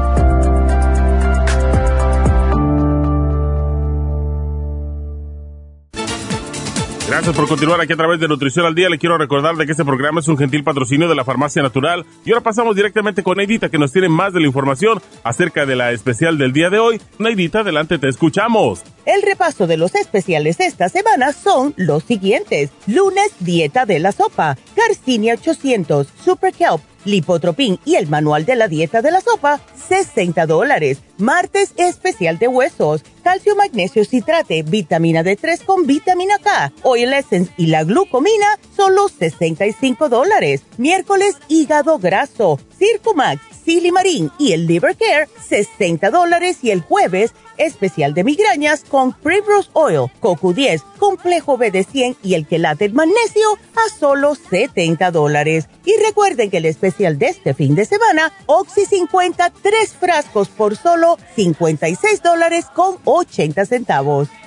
Gracias por continuar aquí a través de Nutrición al Día. Le quiero recordar de que este programa es un gentil patrocinio de la Farmacia Natural. Y ahora pasamos directamente con Neidita, que nos tiene más de la información acerca de la especial del día de hoy. Neidita, adelante, te escuchamos. El repaso de los especiales esta semana son los siguientes. Lunes, dieta de la sopa. Garcinia 800, Super Kelp Lipotropin y el manual de la dieta de la sopa, 60 dólares. Martes especial de huesos, calcio, magnesio, citrate, vitamina D3 con vitamina K, oil essence y la glucomina, solo 65 dólares. Miércoles, hígado graso, Circumax, Silimarín y el Liver Care, 60 dólares. Y el jueves, especial de migrañas con Primrose Oil, CoQ10, Complejo BD100 y el quelate magnesio a solo 70 dólares. Y recuerden que el especial de este fin de semana, Oxy 50, tres frascos por solo 56 dólares con 80 centavos.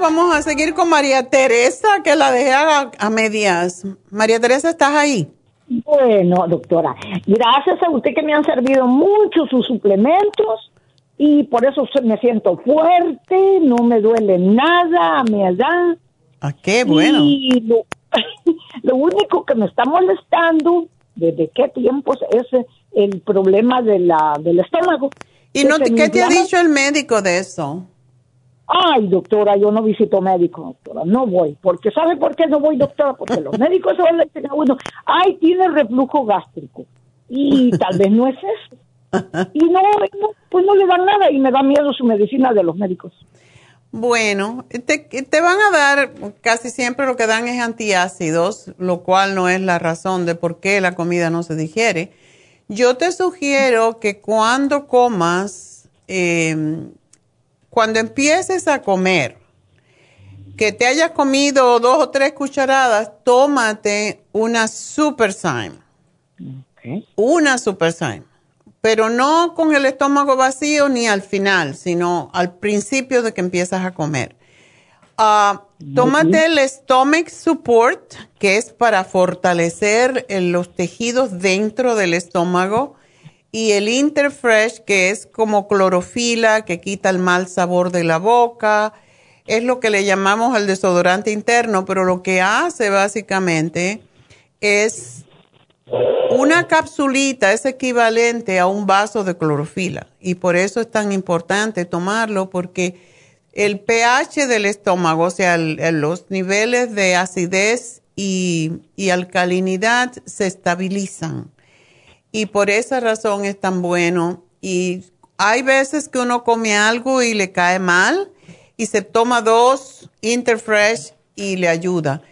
Vamos a seguir con María Teresa, que la dejé a, a medias. María Teresa, ¿estás ahí? Bueno, doctora, gracias a usted que me han servido mucho sus suplementos y por eso me siento fuerte, no me duele nada a mi edad. Ah, qué bueno. Y lo, lo único que me está molestando, ¿desde qué tiempos? Es el problema de la, del estómago. ¿Y no, qué te ha dicho el médico de eso? Ay, doctora, yo no visito médico, doctora, no voy. Porque ¿sabe por qué no voy, doctora? Porque los médicos le dicen a uno, ay, tiene reflujo gástrico. Y tal vez no es eso. Y no, no, pues no le dan nada y me da miedo su medicina de los médicos. Bueno, te, te van a dar, casi siempre lo que dan es antiácidos, lo cual no es la razón de por qué la comida no se digiere. Yo te sugiero que cuando comas, eh, cuando empieces a comer, que te hayas comido dos o tres cucharadas, tómate una Super Syme. Una Super Syme. Pero no con el estómago vacío ni al final, sino al principio de que empiezas a comer. Ah, tómate el Stomach Support, que es para fortalecer eh, los tejidos dentro del estómago, y el Interfresh, que es como clorofila, que quita el mal sabor de la boca. Es lo que le llamamos el desodorante interno, pero lo que hace básicamente es una capsulita es equivalente a un vaso de clorofila y por eso es tan importante tomarlo porque el pH del estómago, o sea, los niveles de acidez y, y alcalinidad se estabilizan y por esa razón es tan bueno. Y hay veces que uno come algo y le cae mal y se toma dos Interfresh y le ayuda.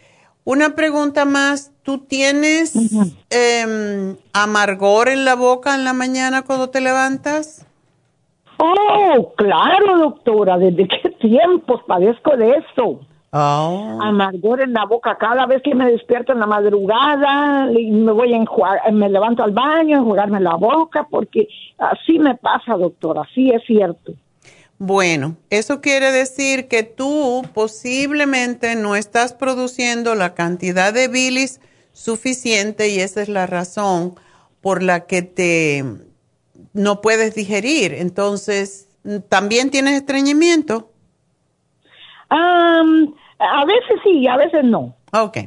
Una pregunta más, ¿tú tienes em, amargor en la boca en la mañana cuando te levantas? Oh, claro, doctora, ¿desde qué tiempos padezco de eso? Oh. Amargor en la boca cada vez que me despierto en la madrugada, y me voy a enjuagar, me levanto al baño a enjuagarme la boca, porque así me pasa, doctora, sí es cierto. Bueno, eso quiere decir que tú posiblemente no estás produciendo la cantidad de bilis suficiente y esa es la razón por la que te no puedes digerir. Entonces, ¿también tienes estreñimiento? Am, a veces sí, a veces no. Ok.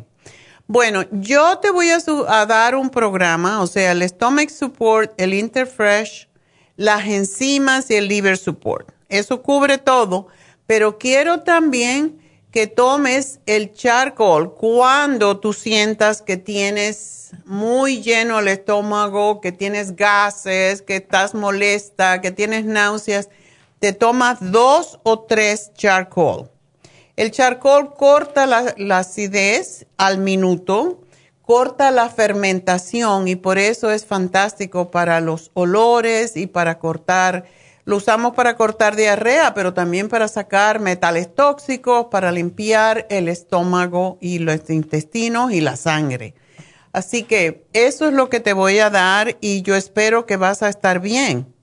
Bueno, yo te voy a dar un programa, o sea, el Stomach Support, el Interfresh, las enzimas y el Liver Support. Eso cubre todo, pero quiero también que tomes el charcoal cuando tú sientas que tienes muy lleno el estómago, que tienes gases, que estás molesta, que tienes náuseas. Te tomas dos o tres charcoal. El charcoal corta la, la acidez al minuto, corta la fermentación y por eso es fantástico para los olores y para cortar, lo usamos para cortar diarrea, pero también para sacar metales tóxicos, para limpiar el estómago y los intestinos y la sangre. Así que eso es lo que te voy a dar y yo espero que vas a estar bien.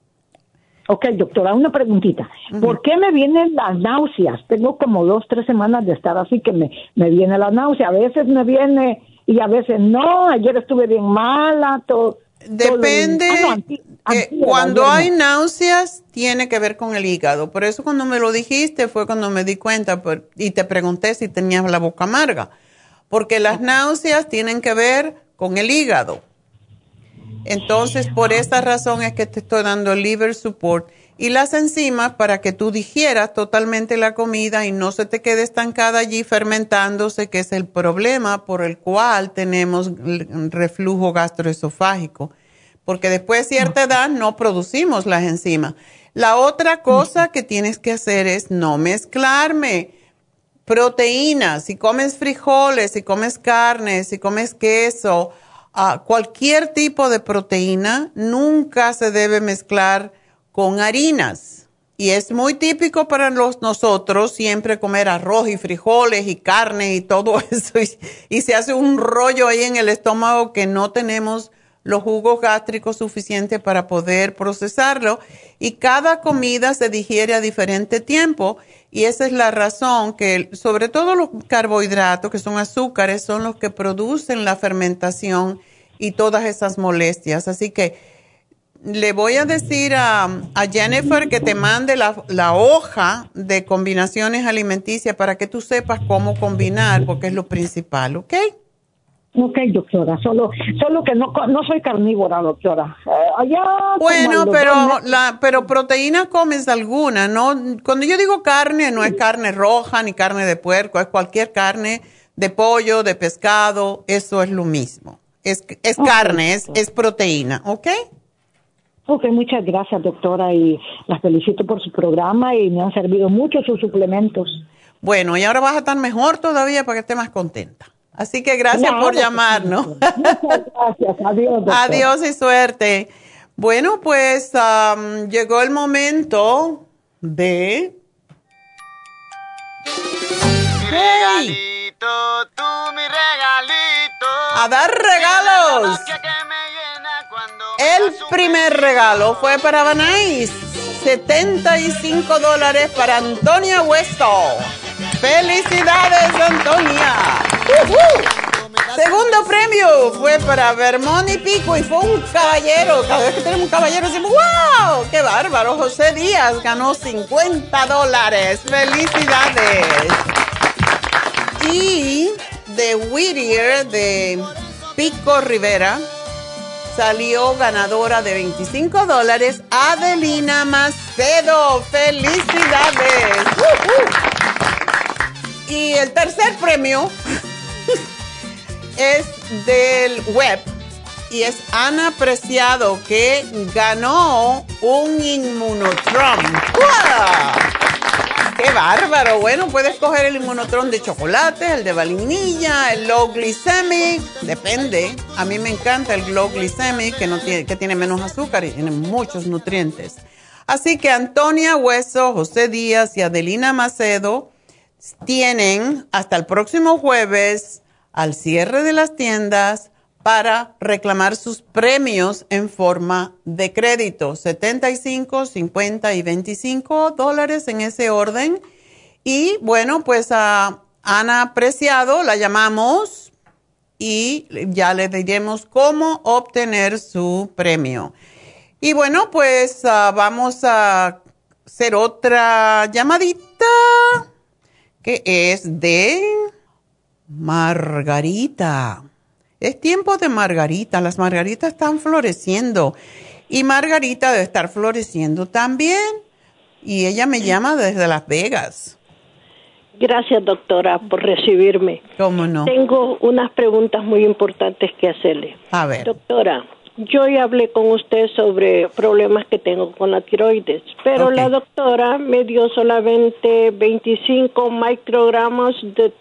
Ok, doctora, una preguntita. ¿Por qué me vienen las náuseas? Tengo como dos, tres semanas de estar así que me, me viene la náusea. A veces me viene y a veces no. Ayer estuve bien mala. Todo, Depende, todo ah, no, anti- eh, antier, cuando hay náuseas, tiene que ver con el hígado. Por eso cuando me lo dijiste fue cuando me di cuenta por- y te pregunté si tenías la boca amarga. Porque las náuseas tienen que ver con el hígado. Entonces, por esa razón es que te estoy dando el liver support y las enzimas para que tú digieras totalmente la comida y no se te quede estancada allí fermentándose, que es el problema por el cual tenemos reflujo gastroesofágico. Porque después de cierta edad no producimos las enzimas. La otra cosa que tienes que hacer es no mezclarme proteínas, si comes frijoles, si comes carne, si comes queso, ah, cualquier tipo de proteína nunca se debe mezclar con harinas. Y es muy típico para los, nosotros siempre comer arroz y frijoles y carne y todo eso. Y, y se hace un rollo ahí en el estómago que no tenemos los jugos gástricos suficientes para poder procesarlo y cada comida se digiere a diferente tiempo y esa es la razón que sobre todo los carbohidratos que son azúcares son los que producen la fermentación y todas esas molestias. Así que le voy a decir a, Jennifer que te mande la, la, hoja de combinaciones alimenticias para que tú sepas cómo combinar porque es lo principal, ¿ok? Ok, doctora, solo, solo que no, no soy carnívora, doctora. Eh, allá bueno, pero la, pero proteína comes alguna, ¿no? Cuando yo digo carne, no es carne roja ni carne de puerco, es cualquier carne de pollo, de pescado, eso es lo mismo. Es, es carne, es, es proteína, ¿ok? Ok, muchas gracias, doctora, y las felicito por su programa y me han servido mucho sus suplementos. Bueno, y ahora vas a estar mejor todavía para que esté más contenta. Así que gracias por llamarnos. gracias, adiós. Adiós y suerte. Bueno, pues llegó el momento de... Mi regalito, tú mi regalito. A dar regalos. El primer regalo fue para Banais. 75 dólares para Antonia Westo. ¡Felicidades, Antonia! Segundo premio fue para Vermont y Pico y fue un caballero. Cada vez que tenemos un caballero decimos, ¡wow! ¡Qué bárbaro! José Díaz ganó 50 dólares. ¡Felicidades! Y de Whittier de Pico Rivera salió ganadora de 25 dólares Adelina Macedo. ¡Felicidades! Y el tercer premio es del web y es Ana Preciado que ganó un Inmunotron. ¡Qué bárbaro! Bueno, puedes coger el Inmunotron de chocolate, el de vainilla, el low glycemic, depende. A mí me encanta el low glycemic que, no tiene, que tiene menos azúcar y tiene muchos nutrientes. Así que Antonia Hueso, José Díaz y Adelina Macedo tienen hasta el próximo jueves al cierre de las tiendas para reclamar sus premios en forma de crédito, 75, 50 y 25 dólares en ese orden. Y bueno, pues a Ana Preciado la llamamos y ya le diremos cómo obtener su premio. Y bueno, pues ah, vamos a hacer otra llamadita que es de Margarita. Es tiempo de Margarita. Las margaritas están floreciendo. Y Margarita debe estar floreciendo también. Y ella me llama desde Las Vegas. Gracias, doctora, por recibirme. ¿Cómo no? Tengo unas preguntas muy importantes que hacerle. A ver. Doctora, yo ya hablé con usted sobre problemas que tengo con la tiroides, pero la doctora me dio solamente 25 microgramos de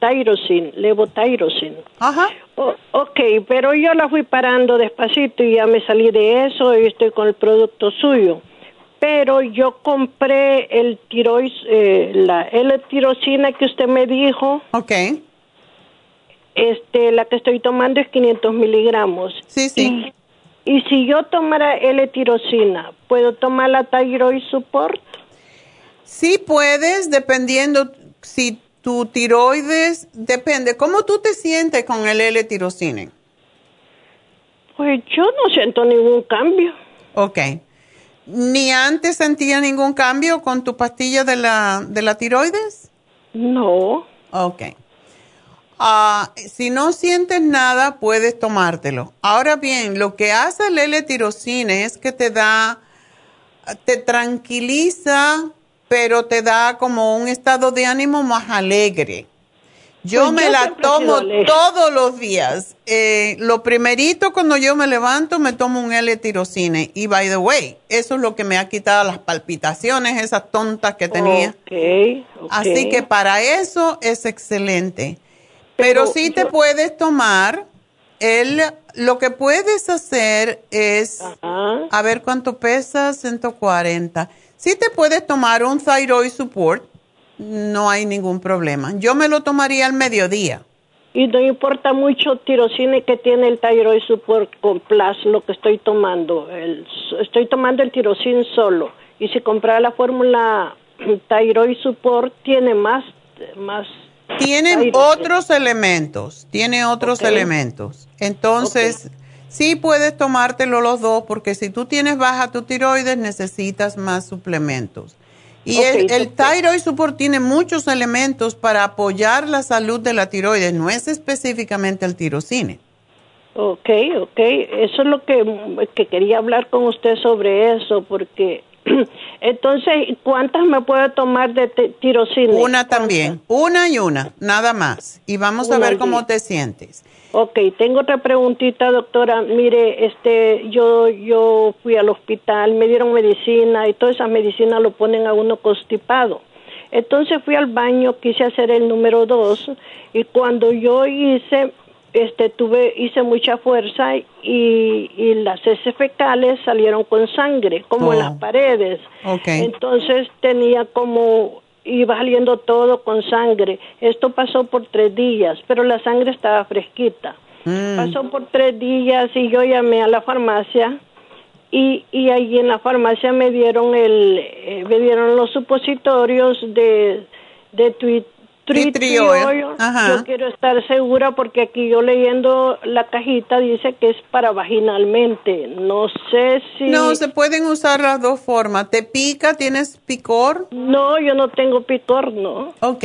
tyrosin, levotyrosin. Ajá. ok, pero yo la fui parando despacito y ya me salí de eso y estoy con el producto suyo. Pero yo compré el tiroides, eh, la L-tirosina que usted me dijo. Ok. Este, la que estoy tomando es 500 miligramos. Sí, sí. Y si yo tomara L-tirosina, ¿puedo tomar la Thyroid Support? Sí puedes, dependiendo si tu tiroides, depende. ¿Cómo tú te sientes con el L-tirosina? Pues yo no siento ningún cambio. Ok. ¿Ni antes sentía ningún cambio con tu pastilla de la, de la tiroides? No. Ok. Ah, si no sientes nada, puedes tomártelo. Ahora bien, lo que hace el L-tirosina es que te da, te tranquiliza, pero te da como un estado de ánimo más alegre. Yo Pues me yo la tomo todos los días. Eh, lo primerito cuando yo me levanto me tomo un L-tirosina. Y by the way, eso es lo que me ha quitado las palpitaciones, esas tontas que tenía. Ok, ok. Así que para eso es excelente. Pero, sí te puedes tomar el, lo que puedes hacer es, a ver cuánto pesa, 140. Sí te puedes tomar un thyroid support, no hay ningún problema. Yo me lo tomaría al mediodía. y no importa mucho tirosine que tiene el Thyroid Support con Plus, lo que estoy tomando. El, estoy tomando el tirosine solo. Y si comprar la fórmula Thyroid Support, tiene más, más tiene otros elementos, tiene otros elementos. Entonces, sí puedes tomártelo los dos porque si tú tienes baja tu tiroides necesitas más suplementos. Y el, el Thyroid Support tiene muchos elementos para apoyar la salud de la tiroides, no es específicamente el tirocine. Ok, ok, eso es lo que, que quería hablar con usted sobre eso, porque entonces, ¿cuántas me puedo tomar de tirosina? Una también, una y una, nada más. Y vamos a ver cómo te sientes. Ok, tengo otra preguntita, doctora. Mire, este, yo, yo fui al hospital, me dieron medicina y toda esa medicina lo ponen a uno constipado. Entonces fui al baño, quise hacer el número dos y cuando yo hice, este, tuve, hice mucha fuerza y, y las heces fecales salieron con sangre, como en las Oh. paredes. Okay. Entonces tenía como, iba saliendo todo con sangre. Esto pasó por tres días, pero la sangre estaba fresquita. Mm. Pasó por tres días y yo llamé a la farmacia y, y ahí en la farmacia me dieron el, eh, me dieron los supositorios de, de Tritriol. triol. Ajá. Yo quiero estar segura porque aquí yo leyendo la cajita dice que es para vaginalmente. No sé si... No, se pueden usar las dos formas. ¿Te pica? ¿Tienes picor? No, yo no tengo picor, no. Ok.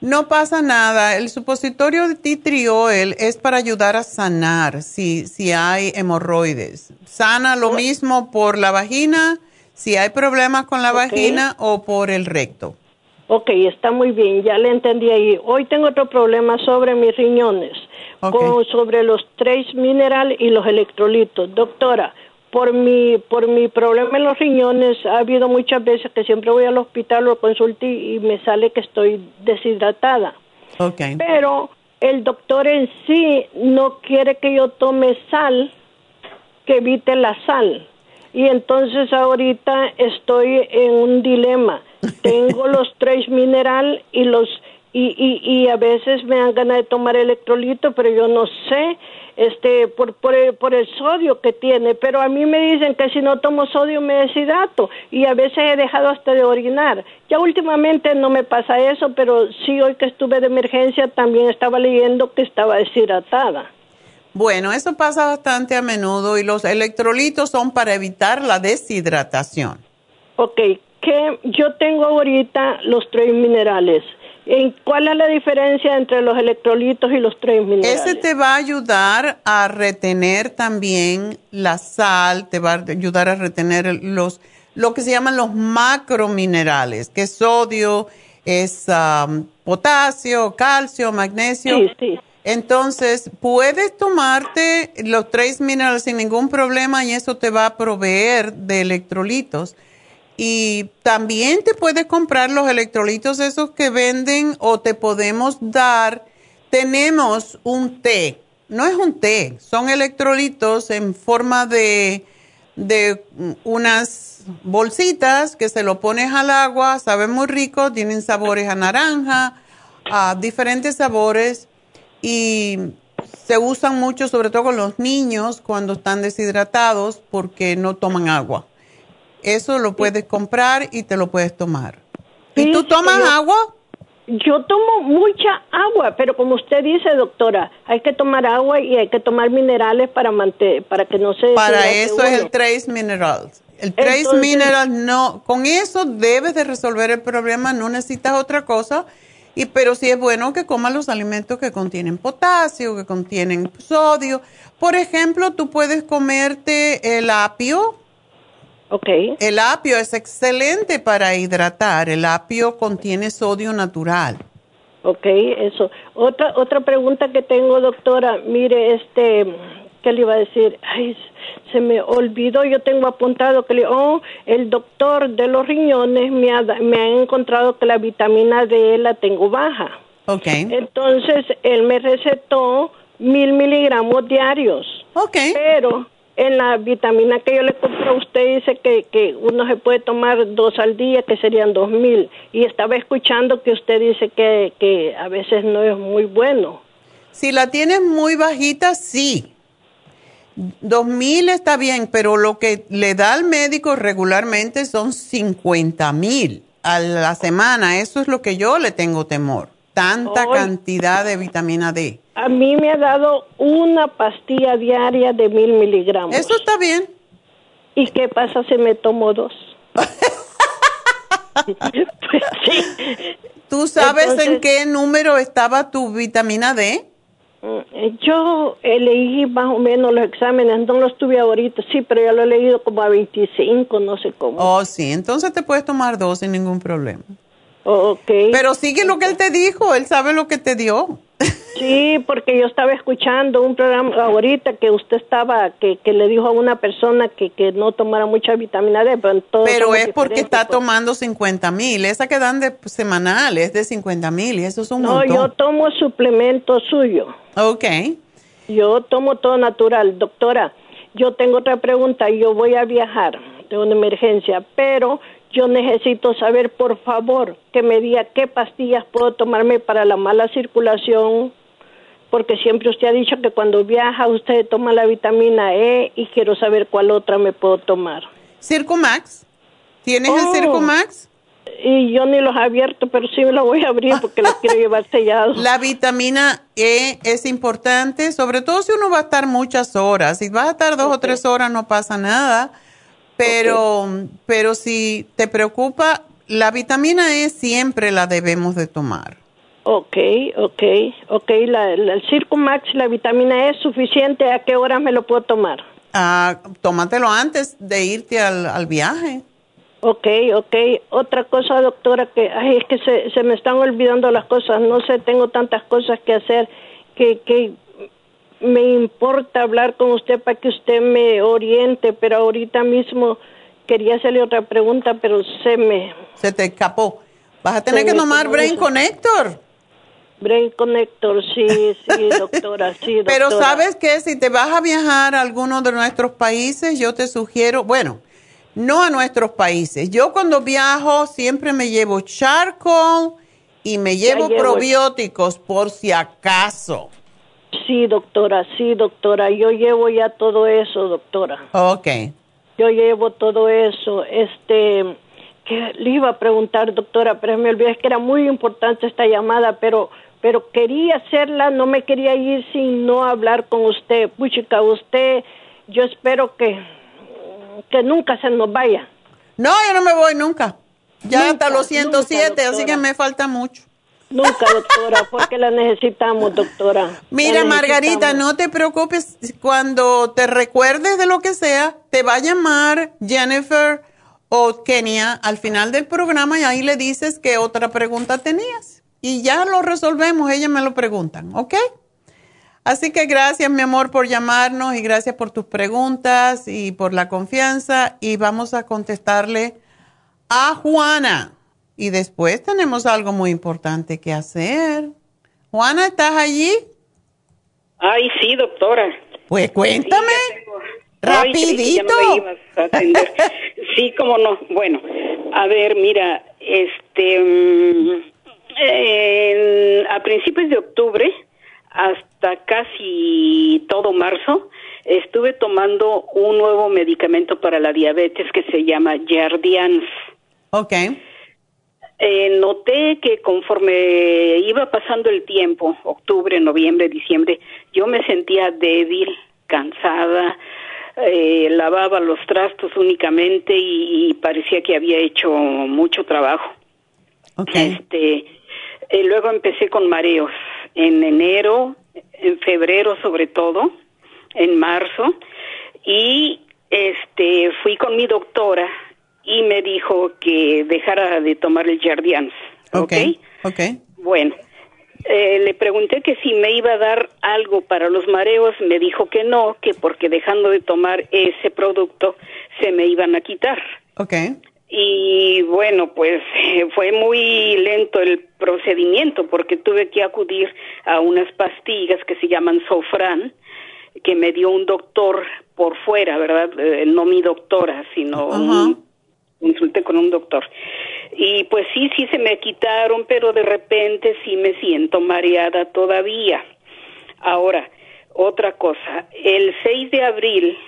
No pasa nada. El supositorio de oil es para ayudar a sanar si, si hay hemorroides. Sana lo mismo por la vagina, si hay problemas con la vagina o por el recto. Ok, está muy bien, ya le entendí ahí. Hoy tengo otro problema sobre mis riñones, con, sobre los trace mineral y los electrolitos. Doctora, por mi, por mi problema en los riñones ha habido muchas veces que siempre voy al hospital, lo consulto y, me sale que estoy deshidratada. Ok. Pero el doctor en sí no quiere que yo tome sal que evite la sal. Y entonces ahorita estoy en un dilema. Tengo los tres mineral y los y, y, y a veces me dan ganas de tomar electrolito, pero yo no sé este por por el, por el sodio que tiene, pero a mí me dicen que si no tomo sodio me deshidrato y a veces he dejado hasta de orinar. Ya últimamente no me pasa eso, pero sí hoy que estuve de emergencia también estaba leyendo que estaba deshidratada. Bueno, eso pasa bastante a menudo y los electrolitos son para evitar la deshidratación. Ok, que yo tengo ahorita los tres minerales. ¿En ¿Cuál es la diferencia entre los electrolitos y los tres minerales? Ese te va a ayudar a retener también la sal, te va a ayudar a retener los, lo que se llaman los macrominerales, que es sodio, es um, potasio, calcio, magnesio. Sí, sí. Entonces, puedes tomarte los tres minerales sin ningún problema y eso te va a proveer de electrolitos. Y también te puedes comprar los electrolitos esos que venden o te podemos dar. Tenemos un té, no es un té, son electrolitos en forma de, de unas bolsitas que se lo pones al agua, saben muy rico, tienen sabores a naranja, a diferentes sabores y se usan mucho sobre todo con los niños cuando están deshidratados porque no toman agua. Eso lo puedes comprar y te lo puedes tomar. ¿Y tú tomas yo- agua? Yo tomo mucha agua, pero como usted dice, doctora, hay que tomar agua y hay que tomar minerales para mante- para que no se Para eso es el Trace Minerals. El Trace Entonces- Minerals no, con eso debes de resolver el problema, no necesitas otra cosa. Y pero sí es bueno que comas los alimentos que contienen potasio, que contienen sodio. Por ejemplo, tú puedes comerte el apio. Ok. El apio es excelente para hidratar. El apio contiene sodio natural. Ok, eso. Otra otra pregunta que tengo, doctora. Mire, este, ¿qué le iba a decir? Ay, se me olvidó. Yo tengo apuntado que le, oh, el doctor de los riñones me ha, me ha encontrado que la vitamina D la tengo baja. Ok. Entonces, él me recetó mil miligramos diarios. Ok. Pero en la vitamina que yo le compré a usted dice que, que uno se puede tomar dos al día, que serían dos mil. Y estaba escuchando que usted dice que, que a veces no es muy bueno. Si la tienes muy bajita, sí. 2000 está bien, pero lo que le da al médico regularmente son 50 mil a la semana. Eso es lo que yo le tengo temor. Tanta cantidad de vitamina D. A mí me ha dado una pastilla diaria de mil miligramos. Eso está bien. ¿Y qué pasa si me tomo dos? pues sí. ¿Tú sabes en qué número estaba tu vitamina D? Mm, Yo leí más o menos los exámenes, no los tuve ahorita, sí, pero ya lo he leído como a 25, no sé cómo. Oh, sí, entonces te puedes tomar dos sin ningún problema. Ok. Pero sigue lo que él te dijo, él sabe lo que te dio. Sí, porque yo estaba escuchando un programa ahorita que usted estaba, que, que le dijo a una persona que, que no tomara mucha vitamina D, pero todos Pero es porque está pues. tomando 50 mil. Esa que dan de semanal es de 50 mil y eso es un No, montón. yo tomo suplemento suyo. Ok. Yo tomo todo natural. Doctora, yo tengo otra pregunta. Yo voy a viajar, tengo una emergencia, pero yo necesito saber, por favor, que me diga qué pastillas puedo tomarme para la mala circulación, porque siempre usted ha dicho que cuando viaja usted toma la vitamina E y quiero saber cuál otra me puedo tomar. Circumax. ¿Tienes Oh. el Circumax? Y yo ni los he abierto, pero sí me lo voy a abrir porque los quiero llevar sellados. La vitamina E es importante, sobre todo si uno va a estar muchas horas. Si vas a estar dos o tres horas no pasa nada, pero, pero si te preocupa, la vitamina E siempre la debemos de tomar. Ok, ok, ok. La, la- el Circumax y la vitamina E es suficiente. ¿A qué horas me lo puedo tomar? Ah, tómatelo antes de irte al, al viaje. Ok, ok. Otra cosa, doctora, que ay, es que se, se me están olvidando las cosas. No sé, tengo tantas cosas que hacer que, que me importa hablar con usted para que usted me oriente, pero ahorita mismo quería hacerle otra pregunta, pero se me... Se te escapó. Vas a tener Se que tomar Brain. Connector. Brain Connector, sí, sí, doctora, sí, doctora. Pero sabes que si te vas a viajar a alguno de nuestros países, yo te sugiero, bueno, no a nuestros países. Yo cuando viajo siempre me llevo charcoal y me llevo llevo. probióticos por si acaso. Sí, doctora, sí, doctora. Yo llevo ya todo eso, doctora. Ok. Yo llevo todo eso. Este, que le iba a preguntar, doctora, pero me olvidé es que era muy importante esta llamada, pero pero quería hacerla, no me quería ir sin no hablar con usted. Puchica, usted, yo espero que que nunca se nos vaya. No, yo no me voy nunca. Ya Nunca, hasta los 107, nunca, así que me falta mucho. Nunca, doctora, porque la necesitamos, doctora. Mira, Margarita, no te preocupes. Cuando te recuerdes de lo que sea, te va a llamar Jennifer o Kenia al final del programa y ahí le dices qué otra pregunta tenías. Y ya lo resolvemos, ellas me lo preguntan, ¿ok? Así que gracias, mi amor, por llamarnos y gracias por tus preguntas y por la confianza. Y vamos a contestarle a Juana. Y después tenemos algo muy importante que hacer. Juana, ¿estás allí? Ay, sí, doctora. Pues cuéntame. Ya no me Rapidito. sí, cómo no. Bueno, a ver, mira, este, mm, en- a principios de octubre hasta casi todo marzo estuve tomando un nuevo medicamento para la diabetes que se llama Jardians. Ok. Eh, noté que conforme iba pasando el tiempo, octubre, noviembre, diciembre, yo me sentía débil, cansada, eh, lavaba los trastos únicamente y, y parecía que había hecho mucho trabajo. Este, eh, luego empecé con mareos en enero, en febrero sobre todo, en marzo y este fui con mi doctora y me dijo que dejara de tomar el Jardians. Ok. Ok. Bueno, eh, le pregunté que si me iba a dar algo para los mareos, me dijo que no, que porque dejando de tomar ese producto se me iban a quitar. Ok. Y bueno, pues fue muy lento el procedimiento porque tuve que acudir a unas pastillas que se llaman Sofran, que me dio un doctor por fuera, ¿verdad? Eh, no mi doctora, sino un- consulté con un doctor. Y pues sí, sí se me quitaron, pero de repente sí me siento mareada todavía. Ahora, otra cosa, el 6 de abril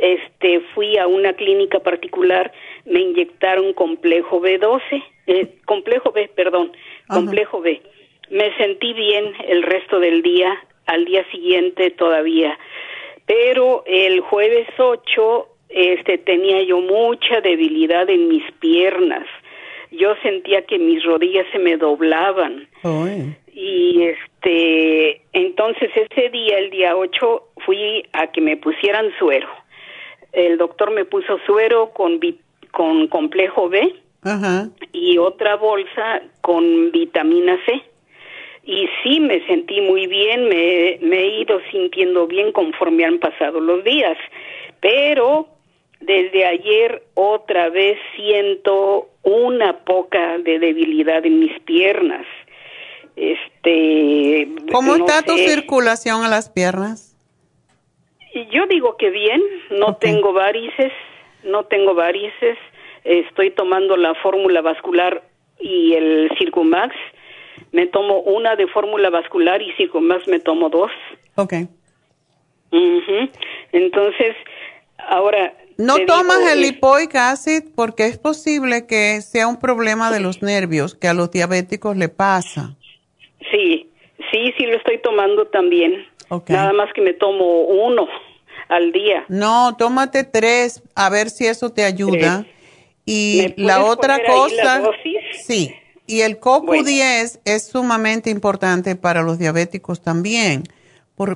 este fui a una clínica particular, me inyectaron complejo B12, eh, complejo B, perdón, complejo B. Me sentí bien el resto del día, al día siguiente todavía. Pero el jueves 8 este tenía yo mucha debilidad en mis piernas. Yo sentía que mis rodillas se me doblaban. Y este, entonces ese día, el día 8, fui a que me pusieran suero. El doctor me puso suero con, con complejo B y otra bolsa con vitamina C. Y sí, me sentí muy bien, me, me he ido sintiendo bien conforme han pasado los días. Pero desde ayer otra vez siento una poca de debilidad en mis piernas. Este, ¿Cómo está tu circulación a las piernas? Yo digo que bien, no tengo varices, no tengo varices, estoy tomando la fórmula vascular y el Circumax. Me tomo una de fórmula vascular y Circumax me tomo dos. Ok. Entonces, ahora no tomas el lipoic acid porque es posible que sea un problema de los nervios que a los diabéticos le pasa. Sí, sí, sí lo estoy tomando también. Nada más que me tomo uno al día. No, tómate tres a ver si eso te ayuda. Y la otra cosa, sí, y el CoQ10 es sumamente importante para los diabéticos también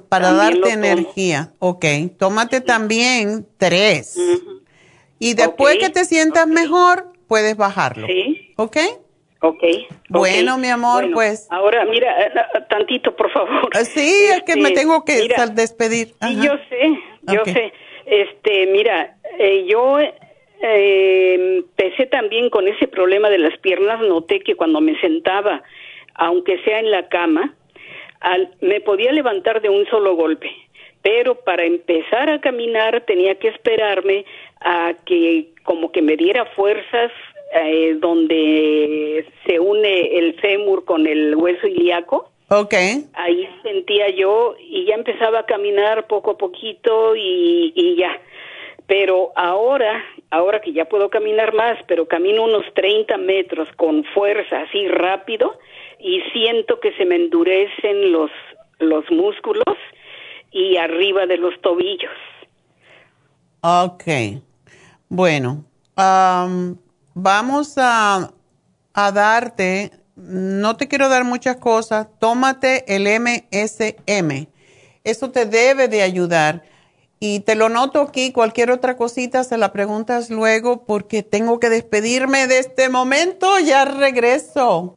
para darte energía. Ok, tómate también tres. Y después que te sientas mejor, puedes bajarlo. Sí. ¿Ok? Ok. Bueno, mi amor, pues. Ahora, mira, eh, eh, tantito, por favor. Ah, sí, es que me este, tengo que despedir. Sí, yo sé, yo sé. Este, mira, eh, yo empecé también con ese problema de las piernas. Noté que cuando me sentaba, aunque sea en la cama, me podía levantar de un solo golpe, pero para empezar a caminar tenía que esperarme a que como que me diera fuerzas eh, donde se une el fémur con el hueso ilíaco. Okay. Ahí sentía yo y ya empezaba a caminar poco a poquito y, y ya. Pero ahora, ahora que ya puedo caminar más, pero camino unos 30 metros con fuerza, así rápido, y siento que se me endurecen los, los músculos y arriba de los tobillos. Ok. Bueno, vamos a, a darte, no te quiero dar muchas cosas, tómate el MSM. Eso te debe de ayudar. Y te lo noto aquí, cualquier otra cosita se la preguntas luego porque tengo que despedirme de este momento, ya regreso.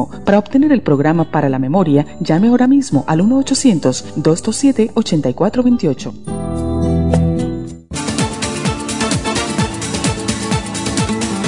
para obtener el programa para la memoria, llame ahora mismo al 1-800-227-8428.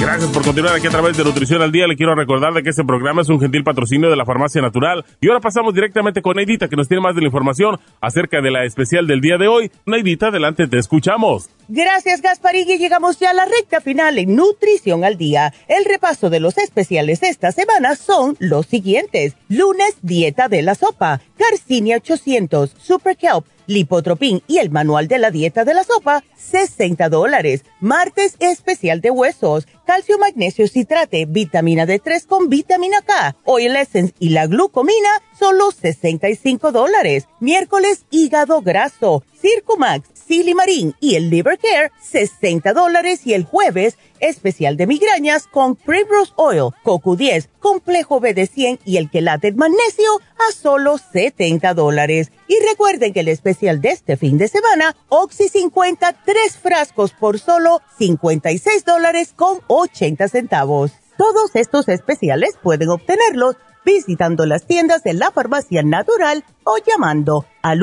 Gracias por continuar aquí a través de Nutrición al Día. Le quiero recordar de que este programa es un gentil patrocinio de la Farmacia Natural. Y ahora pasamos directamente con Neidita, que nos tiene más de la información acerca de la especial del día de hoy. Neidita, adelante, te escuchamos. Gracias Gasparín y llegamos ya a la recta final en Nutrición al Día. El repaso de los especiales esta semana son los siguientes. Lunes, dieta de la sopa, Garcinia 800, Super Kelp, Lipotropin y el manual de la dieta de la sopa, 60 dólares. Martes, especial de huesos, calcio, magnesio, citrate, vitamina D3 con vitamina K, Oil Essence y la glucomina, solo 65 dólares. Miércoles, hígado graso, Circumax, Silimarín y el Liver Care, 60 dólares. Y el jueves, especial de migrañas con Primrose Oil, CoQ10, Complejo BD100 y el Quelate Magnesio a solo 70 dólares. Y recuerden que el especial de este fin de semana, Oxy 50, tres frascos por solo 56 dólares con 80 centavos. Todos estos especiales pueden obtenerlos visitando las tiendas de la farmacia natural o llamando al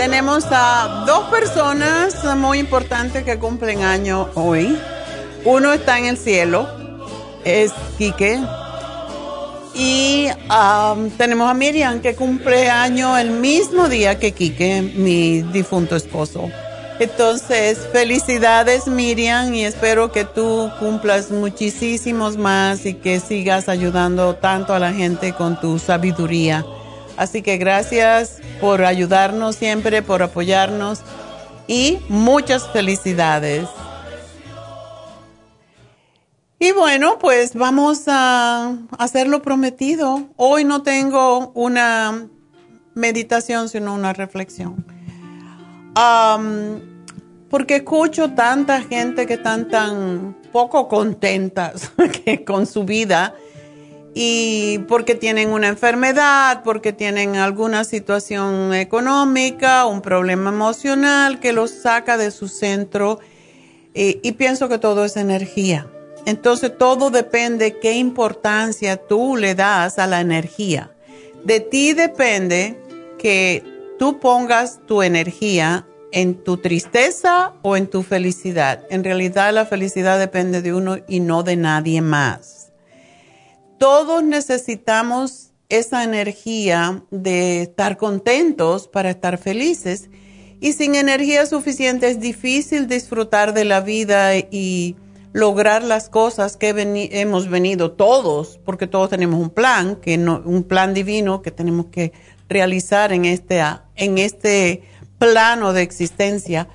tenemos a dos personas muy importantes que cumplen año hoy. Uno está en el cielo, es Quique. Y ah, tenemos a Miriam que cumple año el mismo día que Quique, mi difunto esposo. Entonces, felicidades Miriam y espero que tú cumplas muchísimos más y que sigas ayudando tanto a la gente con tu sabiduría. Así que gracias por ayudarnos siempre, por apoyarnos y muchas felicidades. Y bueno, pues vamos a hacer lo prometido. Hoy no tengo una meditación, sino una reflexión. porque escucho tanta gente que están tan poco contentas con su vida y porque tienen una enfermedad, porque tienen alguna situación económica, un problema emocional que los saca de su centro y, y pienso que todo es energía. Entonces todo depende qué importancia tú le das a la energía. De ti depende que tú pongas tu energía en tu tristeza o en tu felicidad. En realidad la felicidad depende de uno y no de nadie más todos necesitamos esa energía de estar contentos para estar felices. Y sin energía suficiente es difícil disfrutar de la vida y lograr las cosas que hemos venido todos, porque todos tenemos un plan, que un plan divino que tenemos que realizar en este, en este plano de existencia.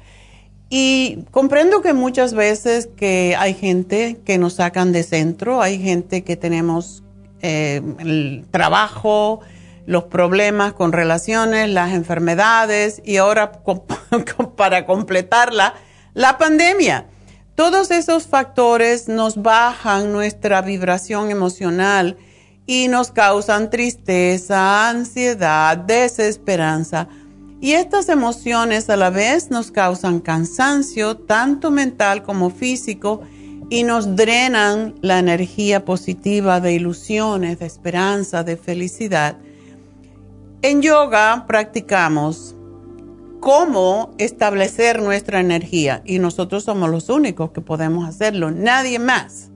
Y comprendo que muchas veces que hay gente que nos sacan de centro, hay gente que tenemos eh, el trabajo, los problemas con relaciones, las enfermedades y ahora para completarla, la pandemia. Todos esos factores nos bajan nuestra vibración emocional y nos causan tristeza, ansiedad, desesperanza y estas emociones a la vez nos causan cansancio, tanto mental como físico, y nos drenan la energía positiva de ilusiones, de esperanza, de felicidad. En yoga practicamos cómo establecer nuestra energía y nosotros somos los únicos que podemos hacerlo, nadie más.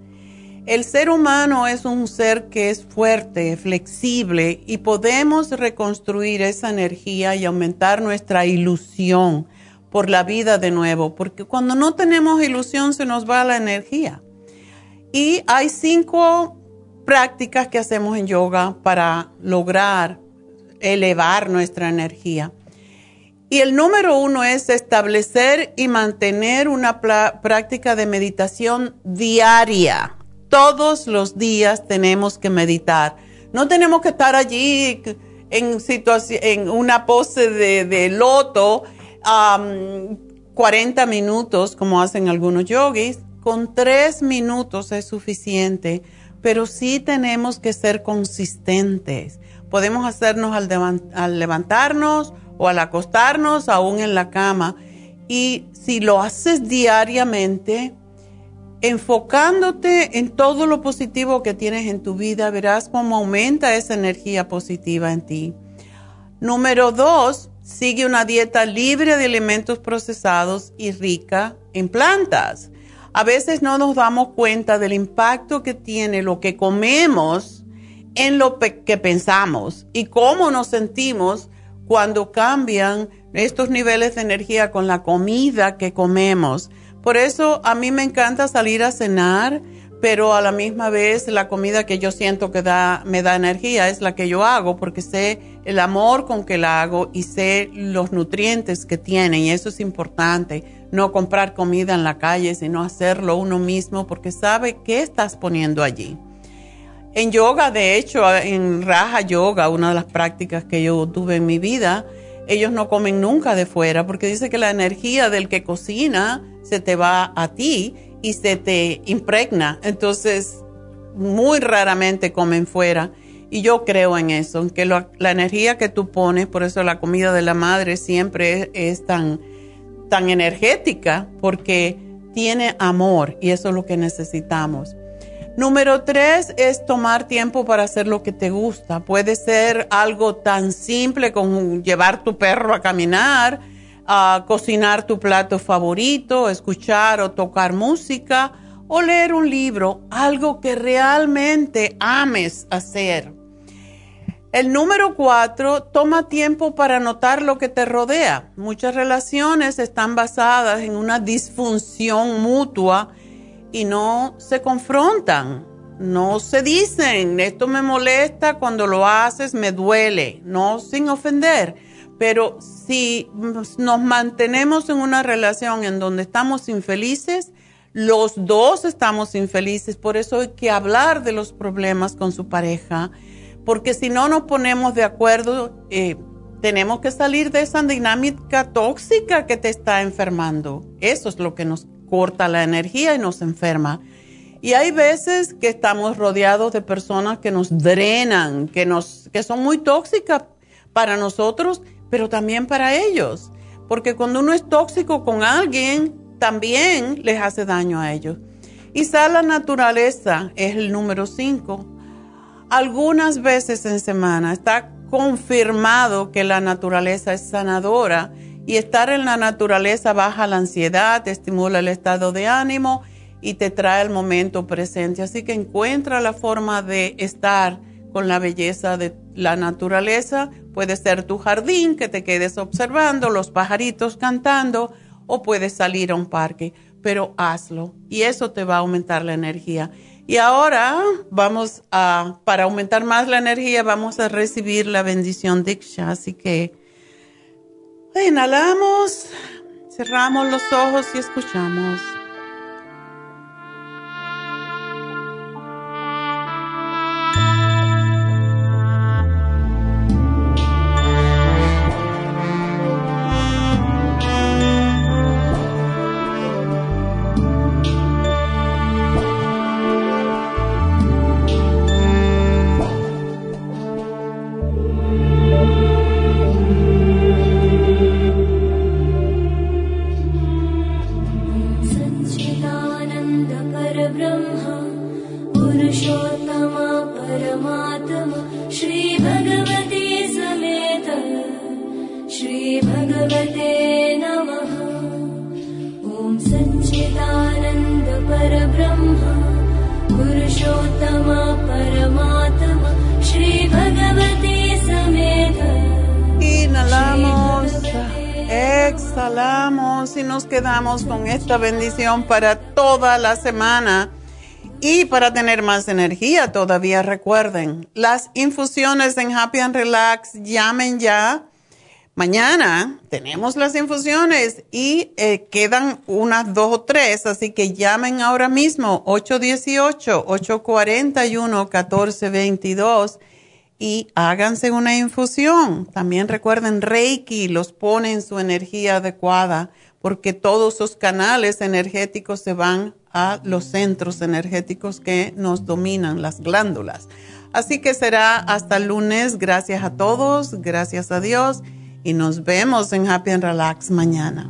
El ser humano es un ser que es fuerte, flexible y podemos reconstruir esa energía y aumentar nuestra ilusión por la vida de nuevo, porque cuando no tenemos ilusión se nos va la energía. Y hay cinco prácticas que hacemos en yoga para lograr elevar nuestra energía. Y el número uno es establecer y mantener una práctica de meditación diaria todos los días tenemos que meditar. No tenemos que estar allí en, en una pose de, loto 40 minutos como hacen algunos yogis. Con tres minutos es suficiente, pero sí tenemos que ser consistentes. Podemos hacernos al, al levantarnos o al acostarnos, aún en la cama Y si lo haces diariamente, enfocándote en todo lo positivo que tienes en tu vida, verás cómo aumenta esa energía positiva en ti. Número dos, sigue una dieta libre de alimentos procesados y rica en plantas. A veces no nos damos cuenta del impacto que tiene lo que comemos en lo que pensamos y cómo nos sentimos cuando cambian estos niveles de energía con la comida que comemos. Por eso a mí me encanta salir a cenar, pero a la misma vez la comida que yo siento que da, me da energía es la que yo hago porque sé el amor con que la hago y sé los nutrientes que tiene y eso es importante. No comprar comida en la calle, sino hacerlo uno mismo porque sabe qué estás poniendo allí. En yoga, de hecho, en Raja Yoga, una de las prácticas que yo tuve en mi vida, ellos no comen nunca de fuera porque dice que la energía del que cocina se te va a ti y se te impregna. Entonces, muy raramente comen fuera. Y yo creo en eso, que la energía que tú pones, por eso la comida de la madre siempre es, tan, tan energética, porque tiene amor y eso es lo que necesitamos. Número tres es tomar tiempo para hacer lo que te gusta. Puede ser algo tan simple como llevar tu perro a caminar, a cocinar tu plato favorito, escuchar o tocar música o leer un libro, algo que realmente ames hacer. El número cuatro, toma tiempo para notar lo que te rodea. Muchas relaciones están basadas en una disfunción mutua y no se confrontan, no se dicen, esto me molesta, cuando lo haces me duele, no sin ofender. Pero si nos mantenemos en una relación en donde estamos infelices, los dos estamos infelices, por eso hay que hablar de los problemas con su pareja, porque si no nos ponemos de acuerdo, eh, tenemos que salir de esa dinámica tóxica que te está enfermando. Eso es lo que nos corta la energía y nos enferma. Y hay veces que estamos rodeados de personas que nos drenan, que, nos, que son muy tóxicas para nosotros, pero también para ellos. Porque cuando uno es tóxico con alguien, también les hace daño a ellos. Y la naturaleza es el número 5. Algunas veces en semana está confirmado que la naturaleza es sanadora y estar en la naturaleza baja la ansiedad, estimula el estado de ánimo y te trae el momento presente. Así que encuentra la forma de estar con la belleza de la naturaleza. Puede ser tu jardín, que te quedes observando, los pajaritos cantando, o puedes salir a un parque, pero hazlo y eso te va a aumentar la energía. Y ahora vamos a, para aumentar más la energía, vamos a recibir la bendición Diksha. Así que Inhalamos, cerramos los ojos y escuchamos. Esta bendición para toda la semana. Y para tener más energía, todavía recuerden, las infusiones en Happy and Relax, llamen ya. Mañana tenemos las infusiones y eh, quedan unas dos o tres, así que llamen ahora mismo 818-841-1422 y háganse una infusión. También recuerden Reiki, los pone en su energía adecuada porque todos esos canales energéticos se van a los centros energéticos que nos dominan, las glándulas. Así que será hasta el lunes. Gracias a todos, gracias a Dios y nos vemos en Happy and Relax mañana.